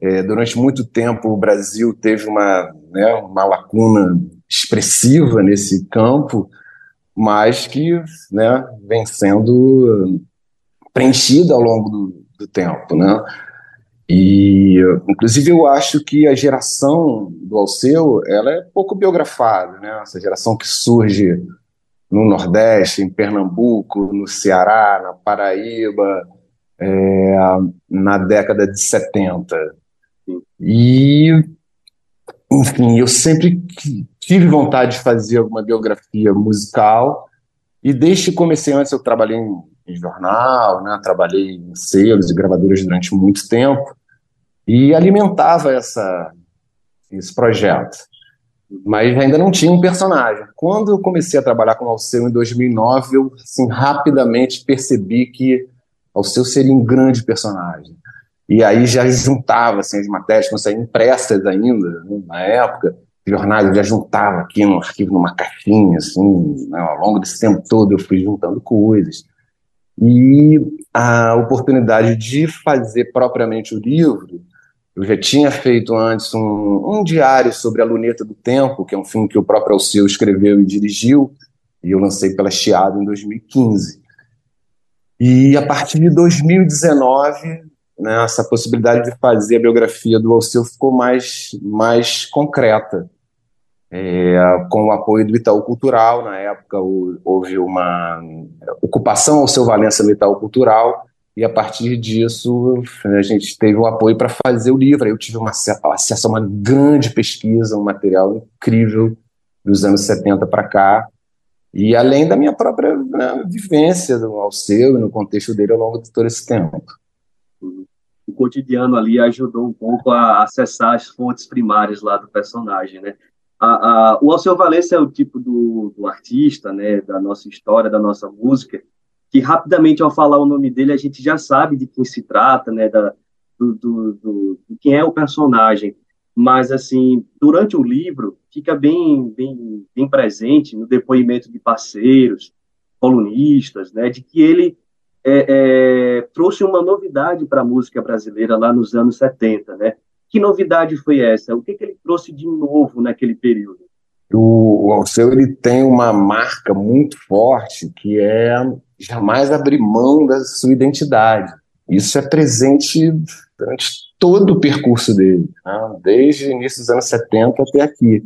É, durante muito tempo, o Brasil teve uma, né, uma lacuna expressiva nesse campo, mas que né, vem sendo preenchida ao longo do, do tempo, né? E, inclusive, eu acho que a geração do Alceu, ela é pouco biografada, né? Essa geração que surge no Nordeste, em Pernambuco, no Ceará, na Paraíba, é, na década de 70. E, enfim, eu sempre tive vontade de fazer alguma biografia musical, e desde que comecei antes, eu trabalhei em em jornal, né? trabalhei em selos e gravadoras durante muito tempo e alimentava essa, esse projeto. Mas ainda não tinha um personagem. Quando eu comecei a trabalhar com Alceu em 2009, eu assim, rapidamente percebi que Alceu seria um grande personagem. E aí já juntava assim, as matérias, não saíam impressas ainda, né, na época, jornais, eu já juntava aqui no arquivo, numa caixinha, assim, né, ao longo desse tempo todo eu fui juntando coisas e a oportunidade de fazer propriamente o livro. Eu já tinha feito antes um, um diário sobre a Luneta do Tempo, que é um filme que o próprio Alceu escreveu e dirigiu, e eu lancei pela Chiado em 2015. E a partir de 2019, né, essa possibilidade de fazer a biografia do Alceu ficou mais, mais concreta é, com o apoio do Itaú Cultural. Na época houve uma ocupação ao seu Valença no Itaú Cultural, e a partir disso a gente teve o apoio para fazer o livro. Eu tive uma, acesso a uma grande pesquisa, um material incrível dos anos 70 para cá, e além da minha própria né, vivência do Alceu e no contexto dele ao longo de todo esse tempo. O cotidiano ali ajudou um pouco a acessar as fontes primárias lá do personagem, né? A, a, o Alceu Valença é o tipo do, do, artista, né, da nossa história, da nossa música, que rapidamente ao falar o nome dele a gente já sabe de quem se trata, né, da, do, do, do, quem é o personagem. Mas assim, durante o livro fica bem, bem, bem presente no depoimento de parceiros, colunistas, né, de que ele é, é, trouxe uma novidade para a música brasileira lá nos anos 70, né? Que novidade foi essa? O que, que ele trouxe de novo naquele período? O, Alceu ele tem uma marca muito forte que é jamais abrir mão da sua identidade. Isso é presente durante todo o percurso dele, né? desde o início dos anos 70 até aqui.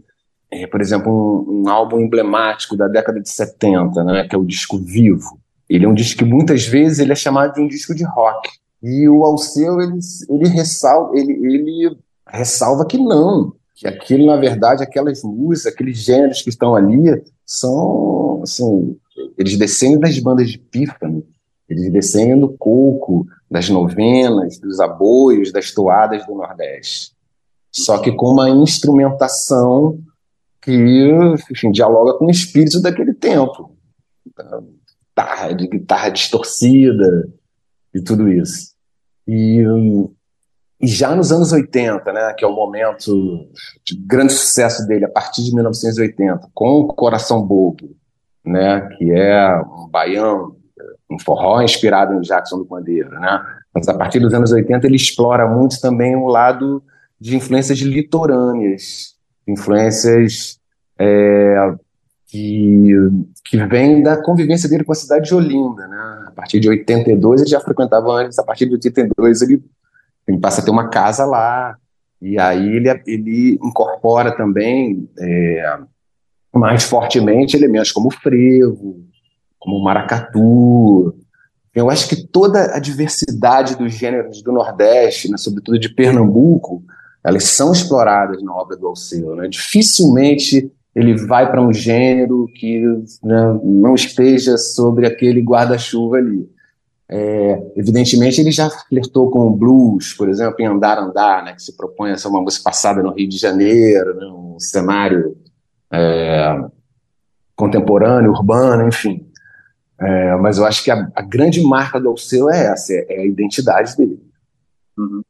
É, por exemplo, um, um, álbum emblemático da década de 70, né, que é o disco Vivo. Ele é um disco que muitas vezes ele é chamado de um disco de rock. E o Alceu, ele, ele, ressalva, ele, ele ressalva que não, que aquilo, na verdade, aquelas músicas, aqueles gêneros que estão ali, são, assim, eles descendem das bandas de pífano, Eles descendem do coco, das novenas, dos aboios, das toadas do Nordeste. Só que com uma instrumentação que enfim, dialoga com o espírito daquele tempo. Guitarra, de guitarra distorcida e tudo isso. E, e já nos anos 80, né, que é o momento de grande sucesso dele, a partir de 1980, com o Coração Bobo, né, que é um baião, um forró inspirado em Jackson do Pandeiro, né? Mas a partir dos anos 80 ele explora muito também o lado de influências litorâneas, influências é, que, que vêm da convivência dele com a cidade de Olinda, né? A partir de 82 ele já frequentava antes, a partir de 82 ele, ele passa a ter uma casa lá, e aí ele, ele incorpora também é, mais fortemente elementos como frevo, como maracatu. Eu acho que toda a diversidade dos gêneros do Nordeste, né, sobretudo de Pernambuco, elas são exploradas na obra do Alceu. Né? Dificilmente ele vai para um gênero que né, não esteja sobre aquele guarda-chuva ali. É, evidentemente, ele já flertou com o blues, por exemplo, em Andar Andar, né, que se propõe a ser uma música passada no Rio de Janeiro, né, um cenário é, contemporâneo, urbano, enfim. É, mas eu acho que a, a, grande marca do Alceu é essa, é, é a identidade dele. Uhum.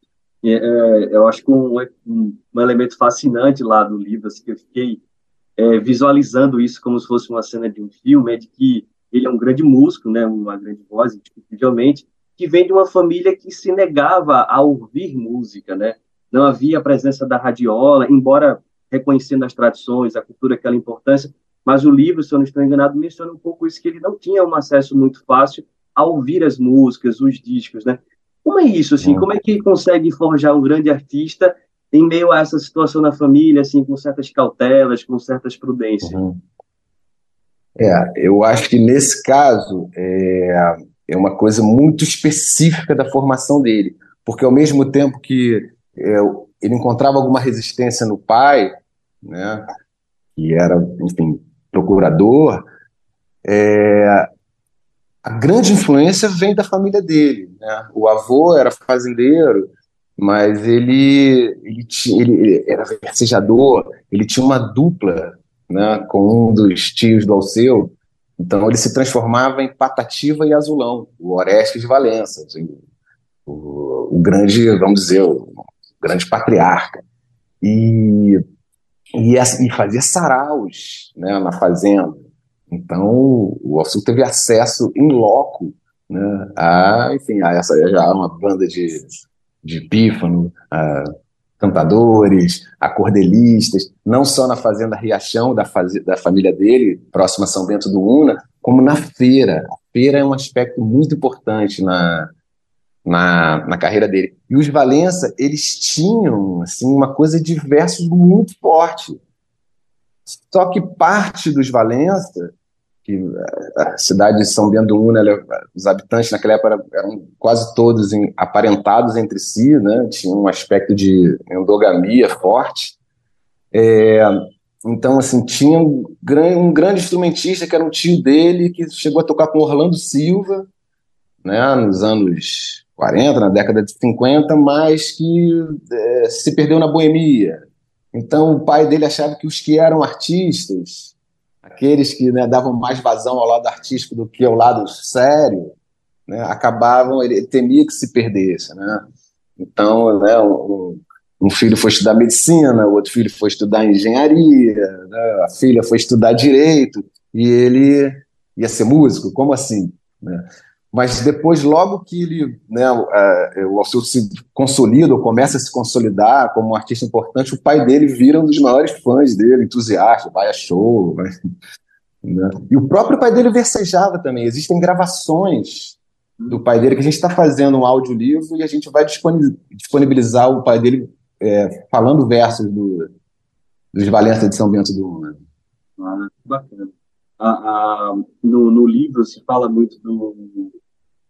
É, eu acho que um, um, um, elemento fascinante lá do livro, assim, que eu fiquei é, visualizando isso como se fosse uma cena de um filme, é de que ele é um grande músico, né, uma grande voz, indiscutivelmente, que vem de uma família que se negava a ouvir música, né? Não havia a presença da radiola, embora reconhecendo as tradições, a cultura, aquela importância, mas o livro, se eu não estou enganado, menciona um pouco isso, que ele não tinha um acesso muito fácil a ouvir as músicas, os discos, né? Como é isso, assim? Como é que consegue forjar um grande artista em meio a essa situação na família, assim, com certas cautelas, com certas prudências? Uhum. É, eu acho que nesse caso é, é uma coisa muito específica da formação dele, porque ao mesmo tempo que é, ele encontrava alguma resistência no pai, né, que era, enfim, procurador, é, a grande influência vem da família dele. Né? O avô era fazendeiro, mas ele, ele, tinha, ele era versejador, ele tinha uma dupla né, com um dos tios do Alceu, então ele se transformava em Patativa e Azulão, o Orestes de Valença, assim, o, o, grande, vamos dizer, o grande patriarca. E, e, e fazia saraus né, na fazenda. Então, o Alceu teve acesso em loco né, a, enfim, a essa já uma banda de, de pífano, a cantadores, acordelistas, não só na Fazenda Riachão, da, faz, da família dele, próxima a São Bento do Una, como na feira. A feira é um aspecto muito importante na, na, na carreira dele. E os Valença, eles tinham assim, uma coisa de versos muito forte. Só que parte dos Valença que a cidade de São Bento do Una, os habitantes naquela época eram quase todos em, aparentados entre si, né? tinha um aspecto de endogamia forte. É, então, assim, tinha um, um, grande instrumentista que era um tio dele, que chegou a tocar com Orlando Silva, né, nos anos 40, na década de 50, mas que é, se perdeu na boemia. Então, o pai dele achava que os que eram artistas aqueles que né, davam mais vazão ao lado artístico do que ao lado sério, né, acabavam, ele temia que se perdesse, né? Então, né, um, um, filho foi estudar medicina, o outro filho foi estudar engenharia, né, a filha foi estudar direito e ele ia ser músico, como assim? Né? Mas depois, logo que ele, né, o Alceu se consolida, ou começa a se consolidar como um artista importante, o pai dele vira um dos maiores fãs dele, entusiasta, vai a show. Vai, né? E o próprio pai dele versejava também. Existem gravações do pai dele que a gente está fazendo um audiolivro e a gente vai disponibilizar o pai dele é, falando versos do, dos Valença de São Bento do Una. Ah, bacana. Ah, ah, no, no livro se fala muito do,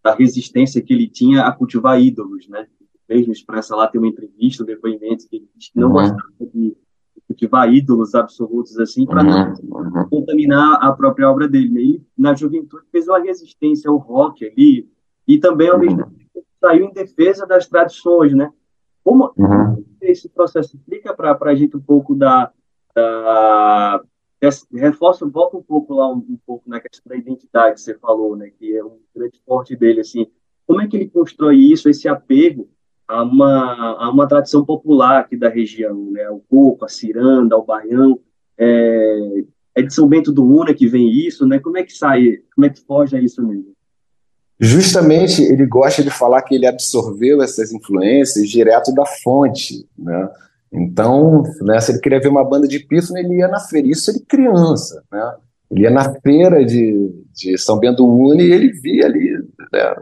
da resistência que ele tinha a cultivar ídolos, né? Mesmo expressa lá, tem uma entrevista, um depoimento que ele diz que não uhum. gostava de cultivar ídolos absolutos assim para não uhum. contaminar a própria obra dele. Né? Ele, na juventude, fez uma resistência ao rock ali, e também, ao mesmo tempo, saiu em defesa das tradições, né? Como uhum. esse processo explica para a gente um pouco da, da reforça, volta um pouco lá um, um, pouco na questão da identidade que você falou, né? Que é um grande forte dele, assim. Como é que ele constrói isso, esse apego a uma, a uma tradição popular aqui da região, né? O coco, a ciranda, o baião, é, é de São Bento do Una que vem isso, né? Como é que sai, como é que foge a isso mesmo? Justamente, ele gosta de falar que ele absorveu essas influências direto da fonte, né? Então, né, se ele queria ver uma banda de pífano, ele ia na feira, isso ele criança, né? Ele ia na feira de, de São Bento Una e ele via ali, né,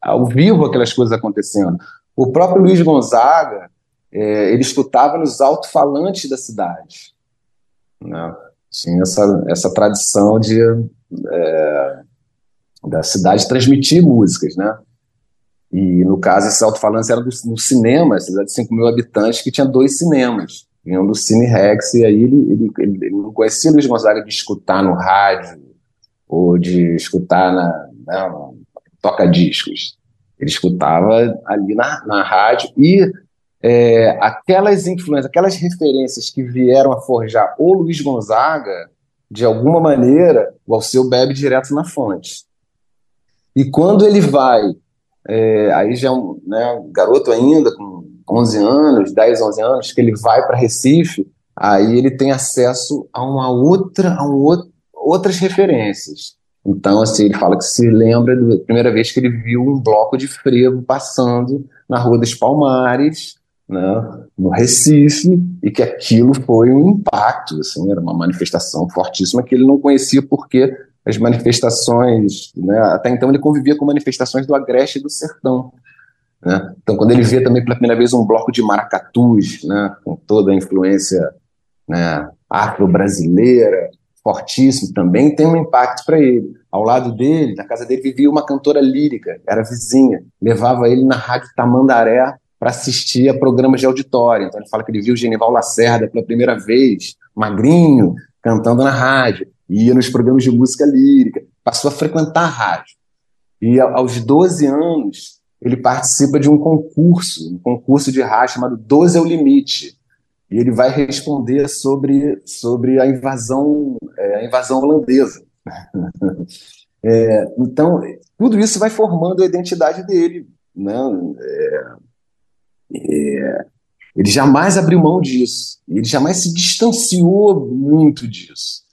ao vivo, aquelas coisas acontecendo. O próprio Luiz Gonzaga, é, ele escutava nos alto-falantes da cidade. Né? Tinha essa, essa tradição de é, da cidade transmitir músicas, né? E no caso, esses alto-falantes eram do, no cinema, cidade de 5 mil habitantes, que tinha dois cinemas. Vinham do Cine Rex, e aí ele, ele, ele, ele não conhecia Luiz Gonzaga de escutar no rádio ou de escutar na, na né, toca-discos. Ele escutava ali na, na rádio e é, aquelas influências, aquelas referências que vieram a forjar o Luiz Gonzaga, de alguma maneira, o Alceu bebe direto na fonte. E quando ele vai, é, aí já é um né, garoto ainda, com 11 anos, 10, 11 anos, que ele vai para Recife, aí ele tem acesso a uma outra, a um outro, outras referências. Então, assim, ele fala que se lembra da primeira vez que ele viu um bloco de frevo passando na Rua dos Palmares, né, no Recife, e que aquilo foi um impacto, assim, era uma manifestação fortíssima que ele não conhecia porque as manifestações, né, até então ele convivia com manifestações do Agreste e do Sertão. Né? Então, quando ele vê também pela primeira vez um bloco de maracatus, né, com toda a influência né, afro-brasileira, fortíssimo, também tem um impacto para ele. Ao lado dele, na casa dele, vivia uma cantora lírica, era vizinha, levava ele na rádio Tamandaré para assistir a programas de auditório. Então ele fala que ele viu o Genival Lacerda pela primeira vez, magrinho, cantando na rádio, ia nos programas de música lírica, passou a frequentar a rádio. E aos 12 anos, ele participa de um concurso, um concurso de rádio chamado 12 é o Limite, e ele vai responder sobre, sobre a invasão, é, a invasão holandesa. é, então, tudo isso vai formando a identidade dele. Né? É, é, ele jamais abriu mão disso, ele jamais se distanciou muito disso.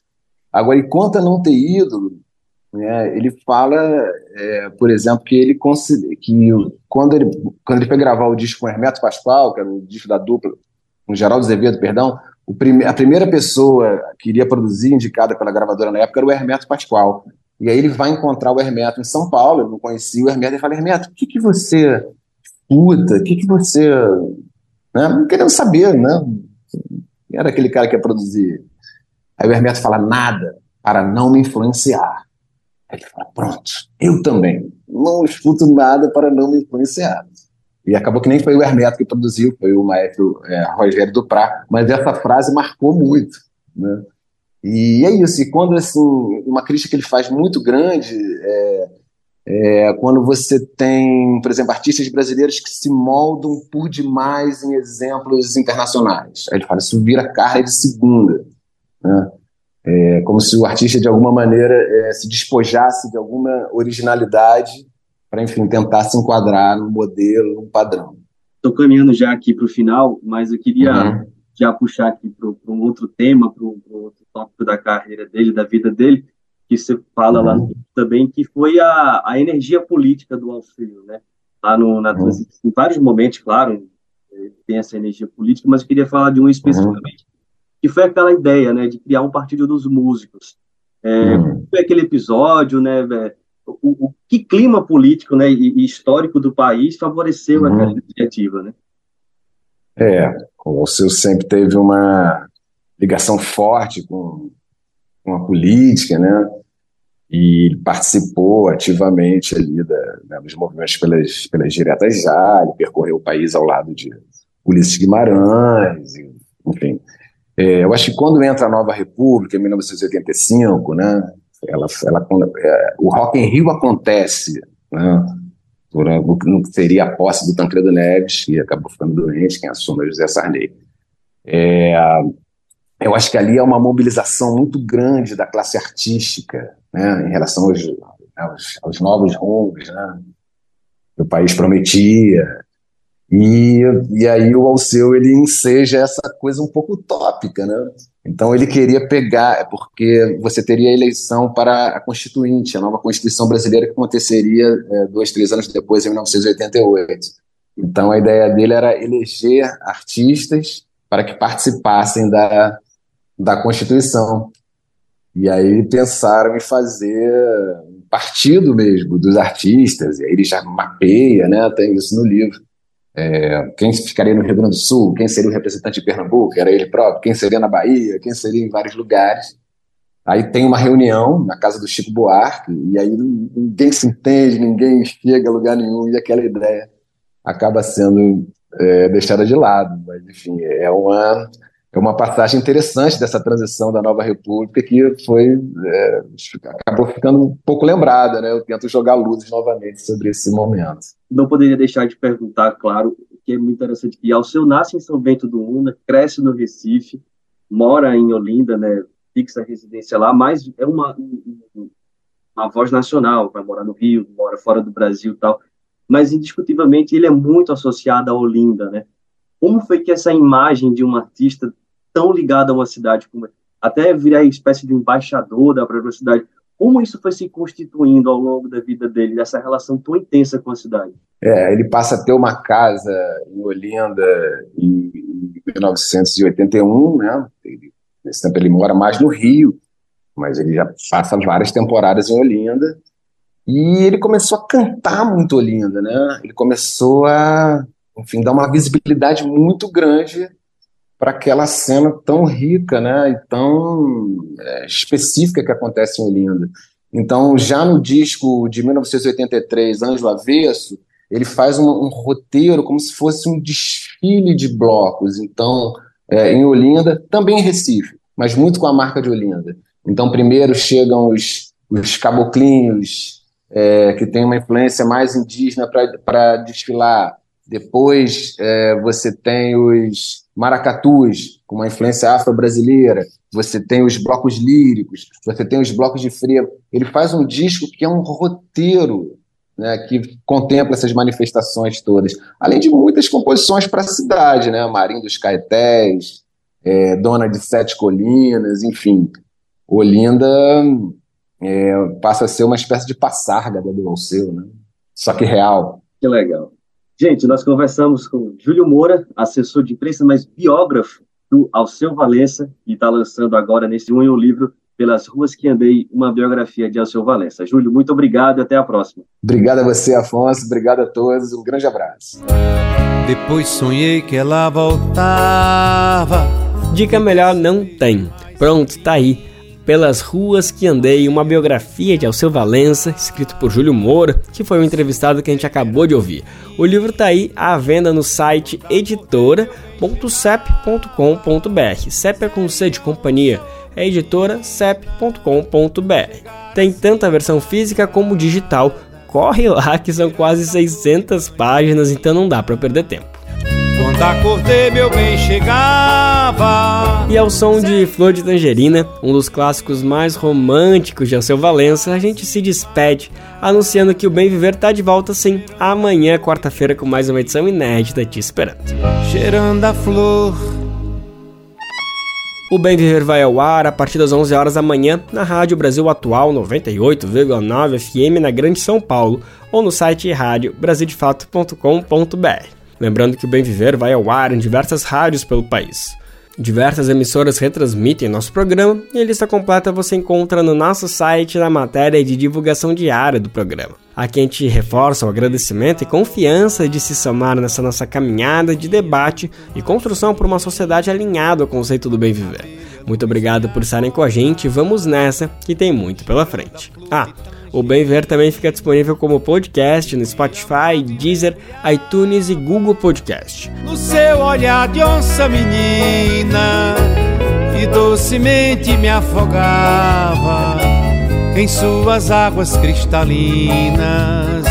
Agora, ele conta não ter ídolo, né, ele fala, é, por exemplo, que ele que quando ele, quando ele foi gravar o disco com Hermeto Pascoal, que era o disco da dupla com Geraldo Azevedo, perdão, prime a primeira pessoa que iria produzir, indicada pela gravadora na época, era o Hermeto Pascoal. E aí ele vai encontrar o Hermeto em São Paulo, ele não conhecia o Hermeto, e fala, Hermeto, o que, que você escuta? O que, que você... Né? Querendo saber, né? Era aquele cara que ia produzir? Aí o Hermeto fala, nada, para não me influenciar. Aí ele fala, pronto, eu também. Não escuto nada para não me influenciar. E acabou que nem foi o Hermeto que produziu, foi o maestro é, Rogério Duprá, mas essa frase marcou muito, né? E é isso, e quando, assim, uma crítica que ele faz muito grande é, é, quando você tem, por exemplo, artistas brasileiros que se moldam por demais em exemplos internacionais. Aí ele fala, isso vira carne de segunda, né? É, como se o artista, de alguma maneira, é, se despojasse de alguma originalidade para, enfim, tentar se enquadrar no modelo, no padrão. Estou caminhando já aqui para o final, mas eu queria uhum. já puxar aqui para um outro tema, para um outro tópico da carreira dele, da vida dele, que você fala uhum. lá também, que foi a, a energia política do Alfredo, né? Lá no, na uhum. em vários momentos, claro, ele tem essa energia política, mas eu queria falar de um especificamente, que foi aquela ideia, né, de criar um partido dos músicos. É, uhum. Foi aquele episódio, né, o, o que clima político né, e, e, histórico do país favoreceu uhum. aquela iniciativa, né? É, o Seu sempre teve uma ligação forte com, com a política, né? E participou ativamente ali da, né, dos movimentos pelas, pelas diretas já, ele percorreu o país ao lado de Ulisses Guimarães, enfim. É, eu acho que quando entra a Nova República, em 1985, né, ela, ela, é, o Rock em Rio acontece, né? por o que seria a posse do Tancredo Neves, que acabou ficando doente, quem assume é José Sarney. É, eu acho que ali é uma mobilização muito grande da classe artística, né, em relação aos, aos, aos novos rumos, né, que o país prometia, e, e aí o Alceu ele enseja essa coisa um pouco utópica, né? Então ele queria pegar, é porque você teria a eleição para a Constituinte, a nova Constituição brasileira que aconteceria é, dois, três anos depois, em 1988. Então a ideia dele era eleger artistas para que participassem da, da Constituição. E aí pensaram em fazer um partido mesmo dos artistas, e aí ele já mapeia, né? Tem isso no livro é, quem ficaria no Rio Grande do Sul, quem seria o representante de Pernambuco, era ele próprio, quem seria na Bahia, quem seria em vários lugares. Aí tem uma reunião na casa do Chico Buarque, e aí ninguém se entende, ninguém chega a lugar nenhum, e aquela ideia acaba sendo é, deixada de lado. Mas, enfim, é uma, é uma passagem interessante dessa transição da nova república que foi é, acabou ficando um pouco lembrada, né? Eu tento jogar luzes novamente sobre esse momento. Não poderia deixar de perguntar, claro, que é muito interessante que Alceu nasce em São Bento do Una, cresce no Recife, mora em Olinda, né? Fixa a residência lá, mas é uma uma voz nacional, vai morar no Rio, mora fora do Brasil, tal. Mas indiscutivelmente ele é muito associado a Olinda, né? Como foi que essa imagem de um artista tão ligado a uma cidade como até virar espécie de embaixador da própria cidade. Como isso foi se constituindo ao longo da vida dele, dessa relação tão intensa com a cidade? É, ele passa a ter uma casa em Olinda em, 1981, né? Nesse tempo ele mora mais no Rio, mas ele já passa várias temporadas em Olinda. E ele começou a cantar muito Olinda, né? Ele começou a, enfim, dar uma visibilidade muito grande para aquela cena tão rica né, e tão é, específica que acontece em Olinda. Então, já no disco de 1983, Anjo Avesso, ele faz um, um roteiro como se fosse um desfile de blocos. Então, é, em Olinda, também em Recife, mas muito com a marca de Olinda. Então, primeiro chegam os, os caboclinhos, é, que tem uma influência mais indígena para desfilar. Depois é, você tem os maracatus, com uma influência afro-brasileira, você tem os blocos líricos, você tem os blocos de frevo. Ele faz um disco que é um roteiro né, que contempla essas manifestações todas, além de muitas composições para a cidade, né, Marim dos Caetés, é, Dona de Sete Colinas, enfim. Olinda é, passa a ser uma espécie de passarga do Alceu, né? só que real. Que legal. Gente, nós conversamos com Júlio Moura, assessor de imprensa, mas biógrafo do Alceu Valença, que está lançando agora nesse um o livro Pelas Ruas que Andei, uma biografia de Alceu Valença. Júlio, muito obrigado e até a próxima. Obrigado a você, Afonso. Obrigado a todos. Um grande abraço. Depois sonhei que ela voltava. Dica melhor não tem. Pronto, tá aí pelas Ruas que Andei, uma biografia de Alceu Valença, escrito por Júlio Moura, que foi o entrevistado que a gente acabou de ouvir. O livro está aí à venda no site editora.cep.com.br. CEP é com C de companhia, é editora cep.com.br. Tem tanto a versão física como digital. Corre lá que são quase 600 páginas, então não dá para perder tempo. Quando acordei, meu bem chegava. E ao som de Flor de Tangerina, um dos clássicos mais românticos de Alceu Valença, a gente se despede, anunciando que o Bem Viver tá de volta sim, amanhã, quarta-feira, com mais uma edição inédita te esperando. Cheirando a flor. O Bem Viver vai ao ar a partir das 11 horas da manhã na Rádio Brasil Atual 98,9 FM na Grande São Paulo ou no site rádio brasildefato.com.br. Lembrando que o Bem Viver vai ao ar em diversas rádios pelo país. Diversas emissoras retransmitem nosso programa e a lista completa você encontra no nosso site na matéria de divulgação diária do programa. Aqui a gente reforça o agradecimento e confiança de se somar nessa nossa caminhada de debate e construção por uma sociedade alinhada ao conceito do bem viver. Muito obrigado por estarem com a gente, vamos nessa que tem muito pela frente. Ah, o Bem Ver também fica disponível como podcast no Spotify, Deezer, iTunes e Google Podcast. No seu olhar de onça menina, e docemente me afogava em suas águas cristalinas.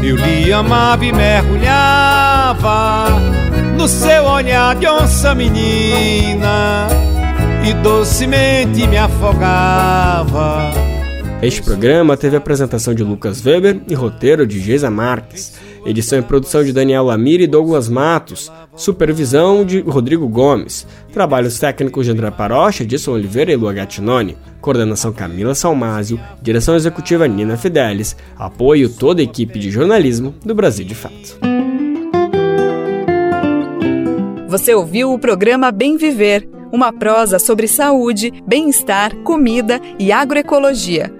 Eu lhe amava e mergulhava no seu olhar de onça menina e docemente me afogava. Este programa teve apresentação de Lucas Weber e roteiro de Geisa Marques, edição e produção de Daniel Lamir e Douglas Matos, supervisão de Rodrigo Gomes, trabalhos técnicos de André Parocha, Edson Oliveira e Lua Gattinoni, coordenação Camila Salmásio, direção executiva Nina Fidelis, apoio toda a equipe de jornalismo do Brasil de Fato. Você ouviu o programa Bem Viver, uma prosa sobre saúde, bem-estar, comida e agroecologia.